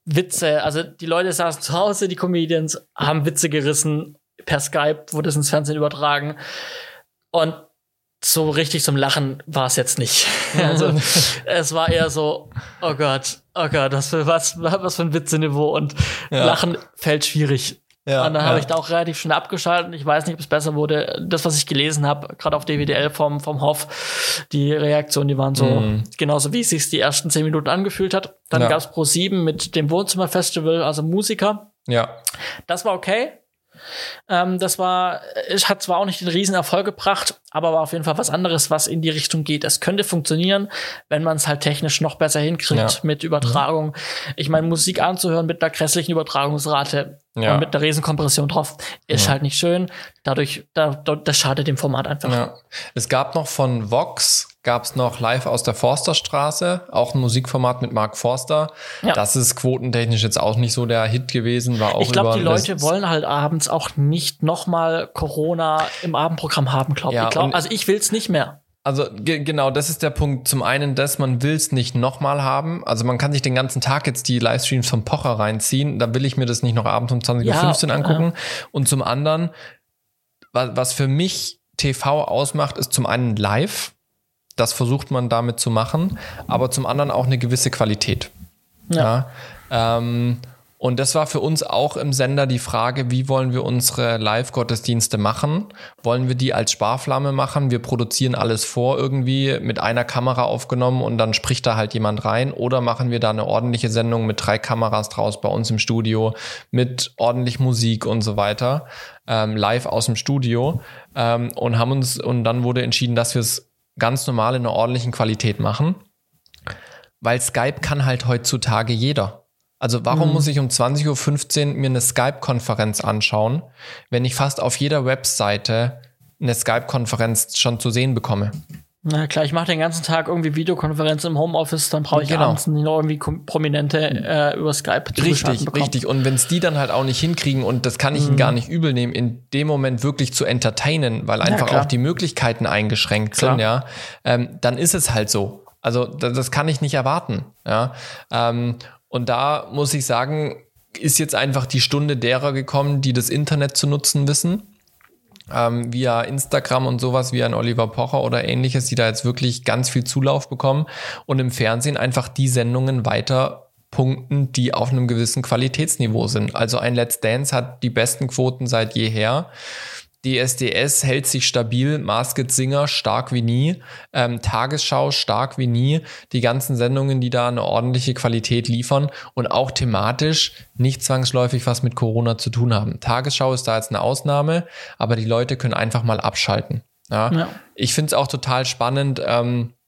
Witze, also die Leute saßen zu Hause, die Comedians haben Witze gerissen per Skype, wurde es ins Fernsehen übertragen und so richtig zum Lachen war es jetzt nicht. Also es war eher so, oh Gott, oh Gott, was für was, was für ein Witzeniveau und ja. Lachen fällt schwierig. Ja, und dann ja. habe ich da auch relativ schnell abgeschaltet. Ich weiß nicht, ob es besser wurde. Das, was ich gelesen habe, gerade auf DWDL vom, vom Hoff, die Reaktionen, die waren so mm. genauso, wie es sich die ersten zehn Minuten angefühlt hat. Dann ja. gab's Pro 7 mit dem Wohnzimmerfestival, also Musiker. Ja. Das war okay. Ähm, das war, es hat zwar auch nicht den Riesenerfolg gebracht, aber war auf jeden Fall was anderes, was in die Richtung geht. Es könnte funktionieren, wenn man es halt technisch noch besser hinkriegt ja. mit Übertragung. Ich meine, Musik anzuhören mit einer grässlichen Übertragungsrate ja. und mit einer Riesenkompression drauf ist ja. halt nicht schön. Dadurch, da, das schadet dem Format einfach. Es gab noch von Vox gab es noch live aus der Forsterstraße, auch ein Musikformat mit Mark Forster. Ja. Das ist quotentechnisch jetzt auch nicht so der Hit gewesen, war auch Ich glaube, die Leute wollen halt abends auch nicht nochmal Corona im Abendprogramm haben, glaube ja, ich. Glaub, also ich will es nicht mehr. Also genau, das ist der Punkt. Zum einen, dass man will es nicht nochmal haben. Also man kann sich den ganzen Tag jetzt die Livestreams vom Pocher reinziehen. Da will ich mir das nicht noch abends um 20.15 Uhr angucken. Äh. Und zum anderen, was für mich TV ausmacht, ist zum einen live. Das versucht man damit zu machen, aber zum anderen auch eine gewisse Qualität. Ja. ja ähm, und das war für uns auch im Sender die Frage, wie wollen wir unsere Live-Gottesdienste machen? Wollen wir die als Sparflamme machen? Wir produzieren alles vor irgendwie mit einer Kamera aufgenommen und dann spricht da halt jemand rein. Oder machen wir da eine ordentliche Sendung mit drei Kameras draus bei uns im Studio, mit ordentlich Musik und so weiter, ähm, live aus dem Studio ähm, und haben uns, und dann wurde entschieden, dass wir es ganz normal in einer ordentlichen Qualität machen. Weil Skype kann halt heutzutage jeder. Also warum mhm. muss ich um 20.15 Uhr mir eine Skype-Konferenz anschauen, wenn ich fast auf jeder Webseite eine Skype-Konferenz schon zu sehen bekomme? Na klar, ich mache den ganzen Tag irgendwie Videokonferenzen im Homeoffice, dann brauche ich genau. abends nicht noch irgendwie Prominente äh, über Skype zu Richtig, richtig. Und wenn es die dann halt auch nicht hinkriegen, und das kann ich mhm. ihnen gar nicht übel nehmen, in dem Moment wirklich zu entertainen, weil einfach ja, auch die Möglichkeiten eingeschränkt klar. sind, ja, ähm, dann ist es halt so. Also das, das kann ich nicht erwarten. Ja. Ähm, und da muss ich sagen, ist jetzt einfach die Stunde derer gekommen, die das Internet zu nutzen wissen ähm, via Instagram und sowas wie ein Oliver Pocher oder ähnliches, die da jetzt wirklich ganz viel Zulauf bekommen und im Fernsehen einfach die Sendungen weiter punkten, die auf einem gewissen Qualitätsniveau sind. Also ein Let's Dance hat die besten Quoten seit jeher. DSDS hält sich stabil, Masked Singer stark wie nie, ähm, Tagesschau stark wie nie, die ganzen Sendungen, die da eine ordentliche Qualität liefern und auch thematisch nicht zwangsläufig was mit Corona zu tun haben. Tagesschau ist da jetzt eine Ausnahme, aber die Leute können einfach mal abschalten. Ja. ja. Ich finde es auch total spannend. Ähm, äh,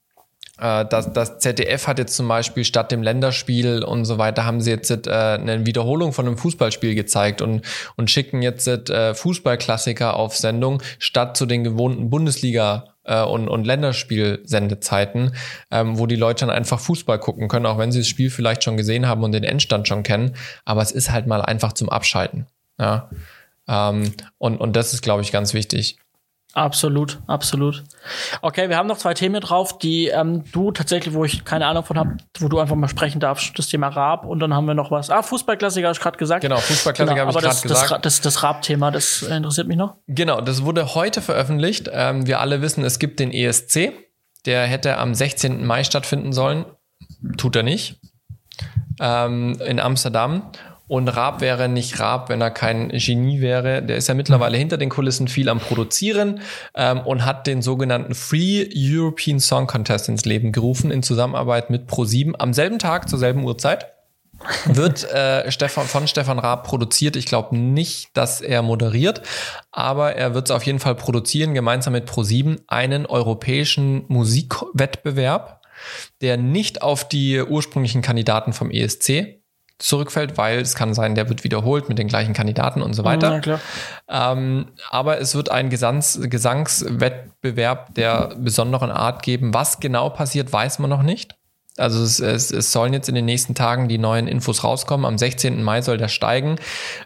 das, das ZDF hat jetzt zum Beispiel statt dem Länderspiel und so weiter, haben sie jetzt äh, eine Wiederholung von einem Fußballspiel gezeigt und, und schicken jetzt äh, Fußballklassiker auf Sendung statt zu den gewohnten Bundesliga äh, und, und Länderspielsendezeiten, ähm, wo die Leute dann einfach Fußball gucken können, auch wenn sie das Spiel vielleicht schon gesehen haben und den Endstand schon kennen. Aber es ist halt mal einfach zum Abschalten. Ja. Ähm, und, und das ist, glaube ich, ganz wichtig. Absolut, absolut. Okay, wir haben noch zwei Themen drauf, die ähm, du tatsächlich, wo ich keine Ahnung von habe, wo du einfach mal sprechen darfst, das Thema Raab und dann haben wir noch was. Ah, Fußballklassiker habe ich gerade gesagt. Genau, Fußballklassiker genau, habe ich gerade gesagt. Das, das, das Raab-Thema, das interessiert mich noch. Genau, das wurde heute veröffentlicht. Ähm, wir alle wissen, es gibt den ESC. Der hätte am 16. Mai stattfinden sollen. Tut er nicht. Ähm, in Amsterdam. Und Raab wäre nicht Raab, wenn er kein Genie wäre. Der ist ja mittlerweile hinter den Kulissen viel am Produzieren ähm, und hat den sogenannten Free European Song Contest ins Leben gerufen in Zusammenarbeit mit Pro7 am selben Tag zur selben Uhrzeit. Wird äh, Stefan, von Stefan Raab produziert. Ich glaube nicht, dass er moderiert, aber er wird es auf jeden Fall produzieren, gemeinsam mit Pro7, einen europäischen Musikwettbewerb, der nicht auf die ursprünglichen Kandidaten vom ESC zurückfällt, weil es kann sein, der wird wiederholt mit den gleichen Kandidaten und so weiter. Ja, ähm, aber es wird einen Gesangs Gesangswettbewerb der besonderen Art geben. Was genau passiert, weiß man noch nicht. Also es, es, es sollen jetzt in den nächsten Tagen die neuen Infos rauskommen. Am 16. Mai soll der steigen.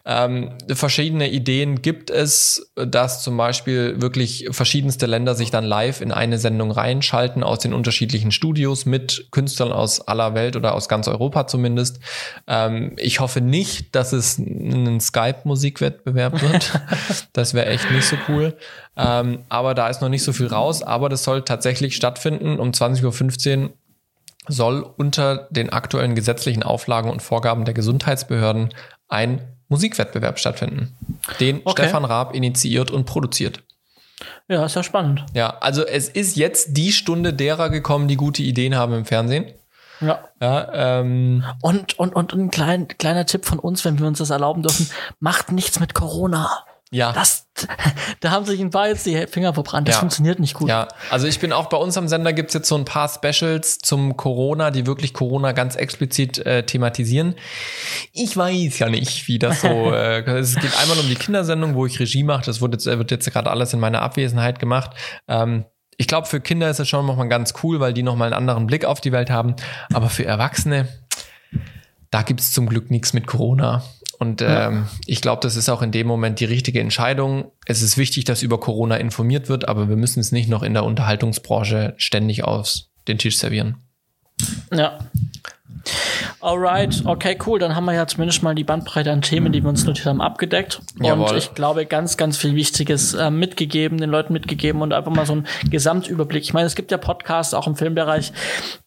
Ähm, verschiedene Ideen gibt es, dass zum Beispiel wirklich verschiedenste Länder sich dann live in eine Sendung reinschalten aus den unterschiedlichen Studios mit Künstlern aus aller Welt oder aus ganz Europa zumindest. Ähm, ich hoffe nicht, dass es ein Skype-Musikwettbewerb wird. das wäre echt nicht so cool. Ähm, aber da ist noch nicht so viel raus. Aber das soll tatsächlich stattfinden um 20.15 Uhr soll unter den aktuellen gesetzlichen Auflagen und Vorgaben der Gesundheitsbehörden ein Musikwettbewerb stattfinden, den okay. Stefan Raab initiiert und produziert. Ja, ist ja spannend. Ja, also es ist jetzt die Stunde derer gekommen, die gute Ideen haben im Fernsehen. Ja. ja ähm, und, und, und ein klein, kleiner Tipp von uns, wenn wir uns das erlauben dürfen, macht nichts mit Corona. Ja. Das, da haben sich ein paar jetzt die Finger verbrannt. Das ja. funktioniert nicht gut. Ja, also ich bin auch bei uns am Sender gibt's jetzt so ein paar Specials zum Corona, die wirklich Corona ganz explizit äh, thematisieren. Ich weiß ja nicht, wie das so. äh, es geht einmal um die Kindersendung, wo ich Regie mache. Das wird jetzt, wird jetzt gerade alles in meiner Abwesenheit gemacht. Ähm, ich glaube, für Kinder ist es schon nochmal ganz cool, weil die nochmal einen anderen Blick auf die Welt haben. Aber für Erwachsene, da gibt's zum Glück nichts mit Corona. Und ähm, ich glaube, das ist auch in dem Moment die richtige Entscheidung. Es ist wichtig, dass über Corona informiert wird, aber wir müssen es nicht noch in der Unterhaltungsbranche ständig auf den Tisch servieren. Ja. Alright, okay, cool. Dann haben wir ja zumindest mal die Bandbreite an Themen, die wir uns notiert haben, abgedeckt. Jawohl. Und ich glaube, ganz, ganz viel Wichtiges äh, mitgegeben, den Leuten mitgegeben und einfach mal so ein Gesamtüberblick. Ich meine, es gibt ja Podcasts auch im Filmbereich,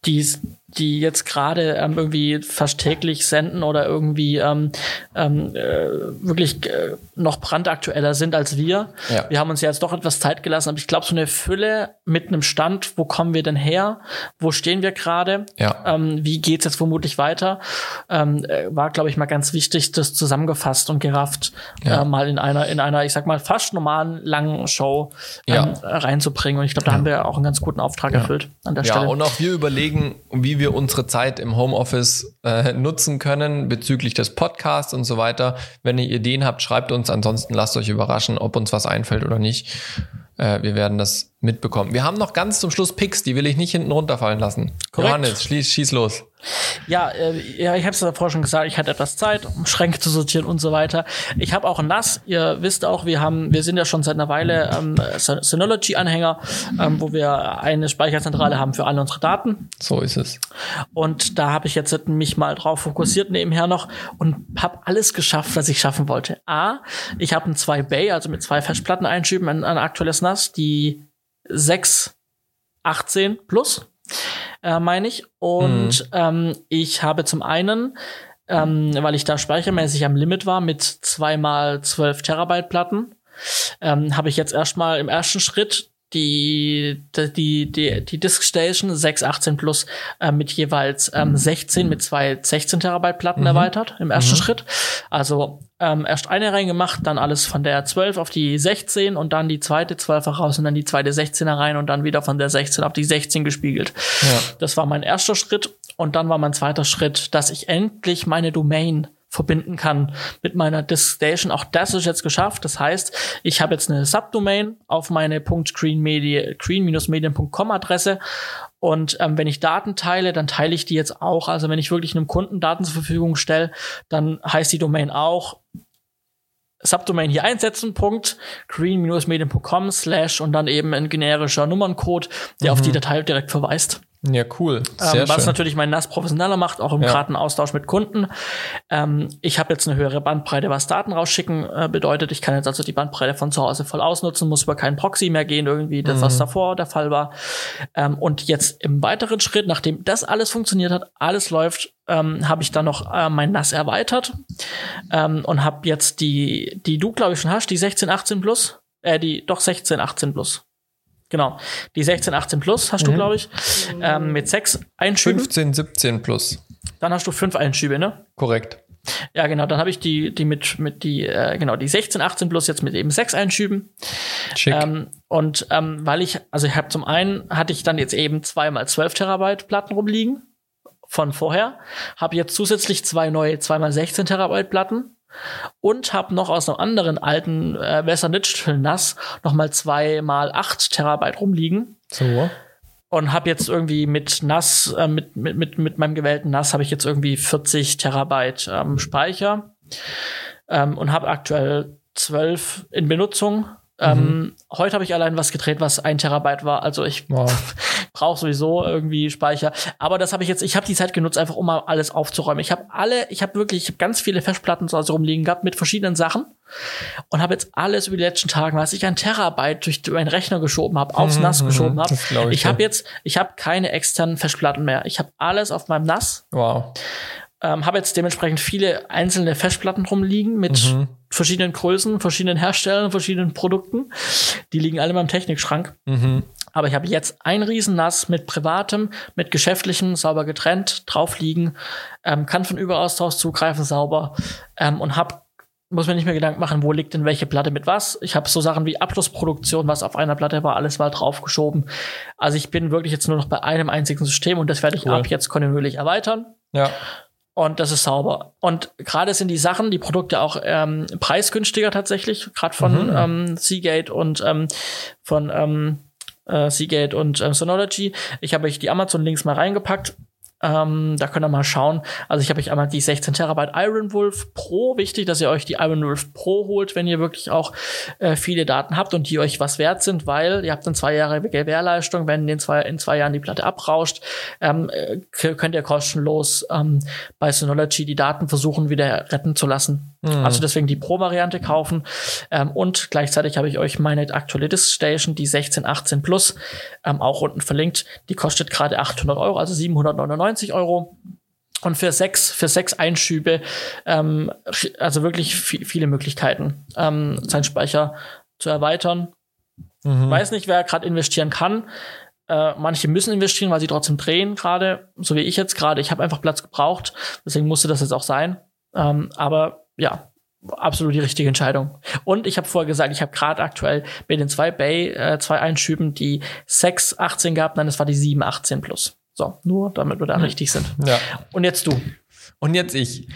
die die jetzt gerade ähm, irgendwie fast täglich senden oder irgendwie ähm, ähm, äh, wirklich äh, noch brandaktueller sind als wir. Ja. Wir haben uns ja jetzt doch etwas Zeit gelassen, aber ich glaube, so eine Fülle mit einem Stand, wo kommen wir denn her? Wo stehen wir gerade? Ja. Ähm, wie geht's jetzt vermutlich weiter? Ähm, äh, war, glaube ich, mal ganz wichtig, das zusammengefasst und gerafft ja. äh, mal in einer, in einer, ich sag mal, fast normalen langen Show ähm, ja. reinzubringen. Und ich glaube, da haben wir auch einen ganz guten Auftrag erfüllt an der Stelle. Ja, und auch wir überlegen, wie wir unsere Zeit im Homeoffice äh, nutzen können bezüglich des Podcasts und so weiter. Wenn ihr Ideen habt, schreibt uns. Ansonsten lasst euch überraschen, ob uns was einfällt oder nicht. Äh, wir werden das mitbekommen. Wir haben noch ganz zum Schluss Picks, die will ich nicht hinten runterfallen lassen. Korrekt. Johannes, schieß, schieß los. Ja, äh, ja ich habe es davor schon gesagt, ich hatte etwas Zeit, um Schränke zu sortieren und so weiter. Ich habe auch ein NAS. Ihr wisst auch, wir haben, wir sind ja schon seit einer Weile ähm, Synology-Anhänger, ähm, wo wir eine Speicherzentrale haben für alle unsere Daten. So ist es. Und da habe ich jetzt mich mal drauf fokussiert nebenher noch und habe alles geschafft, was ich schaffen wollte. A, ich habe ein 2 Bay, also mit zwei Festplatten einschieben, ein, ein aktuelles NAS, die 618 plus äh, meine ich. Und mhm. ähm, ich habe zum einen, ähm, weil ich da speichermäßig am Limit war mit zweimal 12 Terabyte Platten, ähm, habe ich jetzt erstmal im ersten Schritt die, die, die, die Disk Station 618 Plus äh, mit jeweils ähm, 16 mit zwei 16 Terabyte Platten mhm. erweitert im ersten mhm. Schritt. Also ähm, erst eine reingemacht, dann alles von der 12 auf die 16 und dann die zweite 12 raus und dann die zweite 16er rein und dann wieder von der 16 auf die 16 gespiegelt. Ja. Das war mein erster Schritt und dann war mein zweiter Schritt, dass ich endlich meine Domain verbinden kann mit meiner Disk Station. Auch das ist jetzt geschafft. Das heißt, ich habe jetzt eine Subdomain auf meine .green-medien.com Adresse und ähm, wenn ich Daten teile, dann teile ich die jetzt auch. Also wenn ich wirklich einem Kunden Daten zur Verfügung stelle, dann heißt die Domain auch Subdomain hier einsetzen, Punkt, green-medien.com slash und dann eben ein generischer Nummerncode, der mhm. auf die Datei direkt verweist. Ja, cool. Ähm, was schön. natürlich mein NAS professioneller macht, auch im ja. geraden Austausch mit Kunden. Ähm, ich habe jetzt eine höhere Bandbreite, was Daten rausschicken äh, bedeutet. Ich kann jetzt also die Bandbreite von zu Hause voll ausnutzen, muss über keinen Proxy mehr gehen, irgendwie, das, mhm. was davor der Fall war. Ähm, und jetzt im weiteren Schritt, nachdem das alles funktioniert hat, alles läuft, ähm, habe ich dann noch äh, mein NAS erweitert ähm, und habe jetzt die, die du, glaube ich, schon hast, die 1618 Plus, äh, die doch 1618 Plus. Genau. Die 16, 18 plus hast mhm. du, glaube ich. Ähm, mit sechs Einschüben. 15, 17 plus. Dann hast du fünf Einschübe, ne? Korrekt. Ja, genau. Dann habe ich die, die mit, mit die, äh, genau, die 16, 18 plus jetzt mit eben sechs Einschüben. Schick. Ähm, und ähm, weil ich, also ich habe zum einen hatte ich dann jetzt eben zweimal 12 Terabyte Platten rumliegen von vorher, habe jetzt zusätzlich zwei neue zweimal 16 Terabyte Platten und habe noch aus einem anderen alten äh, Western Digital NAS noch mal zwei mal acht Terabyte rumliegen. So. Und habe jetzt irgendwie mit NAS, äh, mit, mit, mit, mit meinem gewählten NAS habe ich jetzt irgendwie 40 Terabyte ähm, Speicher ähm, und habe aktuell 12 in Benutzung ähm, mhm. heute habe ich allein was gedreht, was ein Terabyte war. Also ich wow. brauche sowieso irgendwie Speicher. Aber das habe ich jetzt, ich habe die Zeit genutzt, einfach um mal alles aufzuräumen. Ich habe alle, ich habe wirklich, ich habe ganz viele Festplatten zu Hause rumliegen gehabt mit verschiedenen Sachen und habe jetzt alles über die letzten Tage, was ich ein Terabyte durch meinen Rechner geschoben habe, aufs mhm, NAS mhm, geschoben habe. Ich, ich habe jetzt, ich habe keine externen Festplatten mehr. Ich habe alles auf meinem NAS. Wow. Ähm, habe jetzt dementsprechend viele einzelne Festplatten rumliegen mit mhm. Verschiedenen Größen, verschiedenen Herstellern, verschiedenen Produkten. Die liegen alle in meinem Technikschrank. Mhm. Aber ich habe jetzt ein Riesennass mit privatem, mit geschäftlichem, sauber getrennt, drauf liegen, ähm, kann von Überaustausch zugreifen, sauber ähm, und habe muss mir nicht mehr Gedanken machen, wo liegt denn welche Platte mit was. Ich habe so Sachen wie Abschlussproduktion, was auf einer Platte war, alles mal draufgeschoben. Also ich bin wirklich jetzt nur noch bei einem einzigen System und das werde ich cool. ab jetzt kontinuierlich erweitern. Ja. Und das ist sauber. Und gerade sind die Sachen, die Produkte auch ähm, preisgünstiger tatsächlich, gerade von mhm. ähm, Seagate und ähm, von ähm, äh, Seagate und ähm, Sonology. Ich habe euch die Amazon-Links mal reingepackt. Ähm, da könnt ihr mal schauen. Also ich habe euch einmal die 16 Terabyte Iron Wolf Pro. Wichtig, dass ihr euch die Iron Wolf Pro holt, wenn ihr wirklich auch äh, viele Daten habt und die euch was wert sind, weil ihr habt dann zwei Jahre Gewährleistung. Wenn in zwei, in zwei Jahren die Platte abrauscht, ähm, äh, könnt ihr kostenlos ähm, bei Synology die Daten versuchen, wieder retten zu lassen. Mhm. Also deswegen die Pro-Variante kaufen. Ähm, und gleichzeitig habe ich euch meine aktuelle Disk Station, die 1618 Plus, ähm, auch unten verlinkt. Die kostet gerade 800 Euro, also 799 90 Euro. Und für sechs, für sechs Einschübe, ähm, also wirklich viele Möglichkeiten, ähm, seinen Speicher zu erweitern. Mhm. Weiß nicht, wer gerade investieren kann. Äh, manche müssen investieren, weil sie trotzdem drehen gerade, so wie ich jetzt gerade. Ich habe einfach Platz gebraucht, deswegen musste das jetzt auch sein. Ähm, aber ja, absolut die richtige Entscheidung. Und ich habe vorher gesagt, ich habe gerade aktuell mit den zwei Bay, äh, zwei Einschüben die 6, 18 gehabt, nein, das war die 7, 18 plus. So, nur damit wir da hm. richtig sind. Ja. Und jetzt du. Und jetzt ich.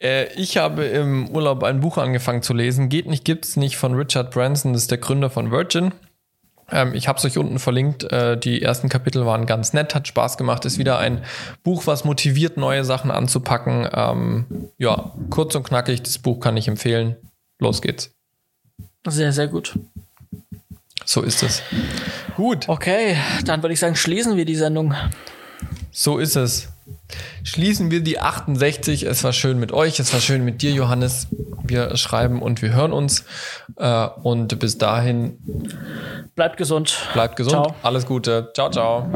Äh, ich habe im Urlaub ein Buch angefangen zu lesen. Geht nicht, gibt's nicht von Richard Branson. Das ist der Gründer von Virgin. Ähm, ich habe es euch unten verlinkt. Äh, die ersten Kapitel waren ganz nett, hat Spaß gemacht. Ist wieder ein Buch, was motiviert, neue Sachen anzupacken. Ähm, ja, kurz und knackig. Das Buch kann ich empfehlen. Los geht's. Sehr, sehr gut. So ist es. Gut. Okay, dann würde ich sagen, schließen wir die Sendung. So ist es. Schließen wir die 68. Es war schön mit euch, es war schön mit dir, Johannes. Wir schreiben und wir hören uns. Äh, und bis dahin. Bleibt gesund. Bleibt gesund. Ciao. Alles Gute. Ciao, ciao.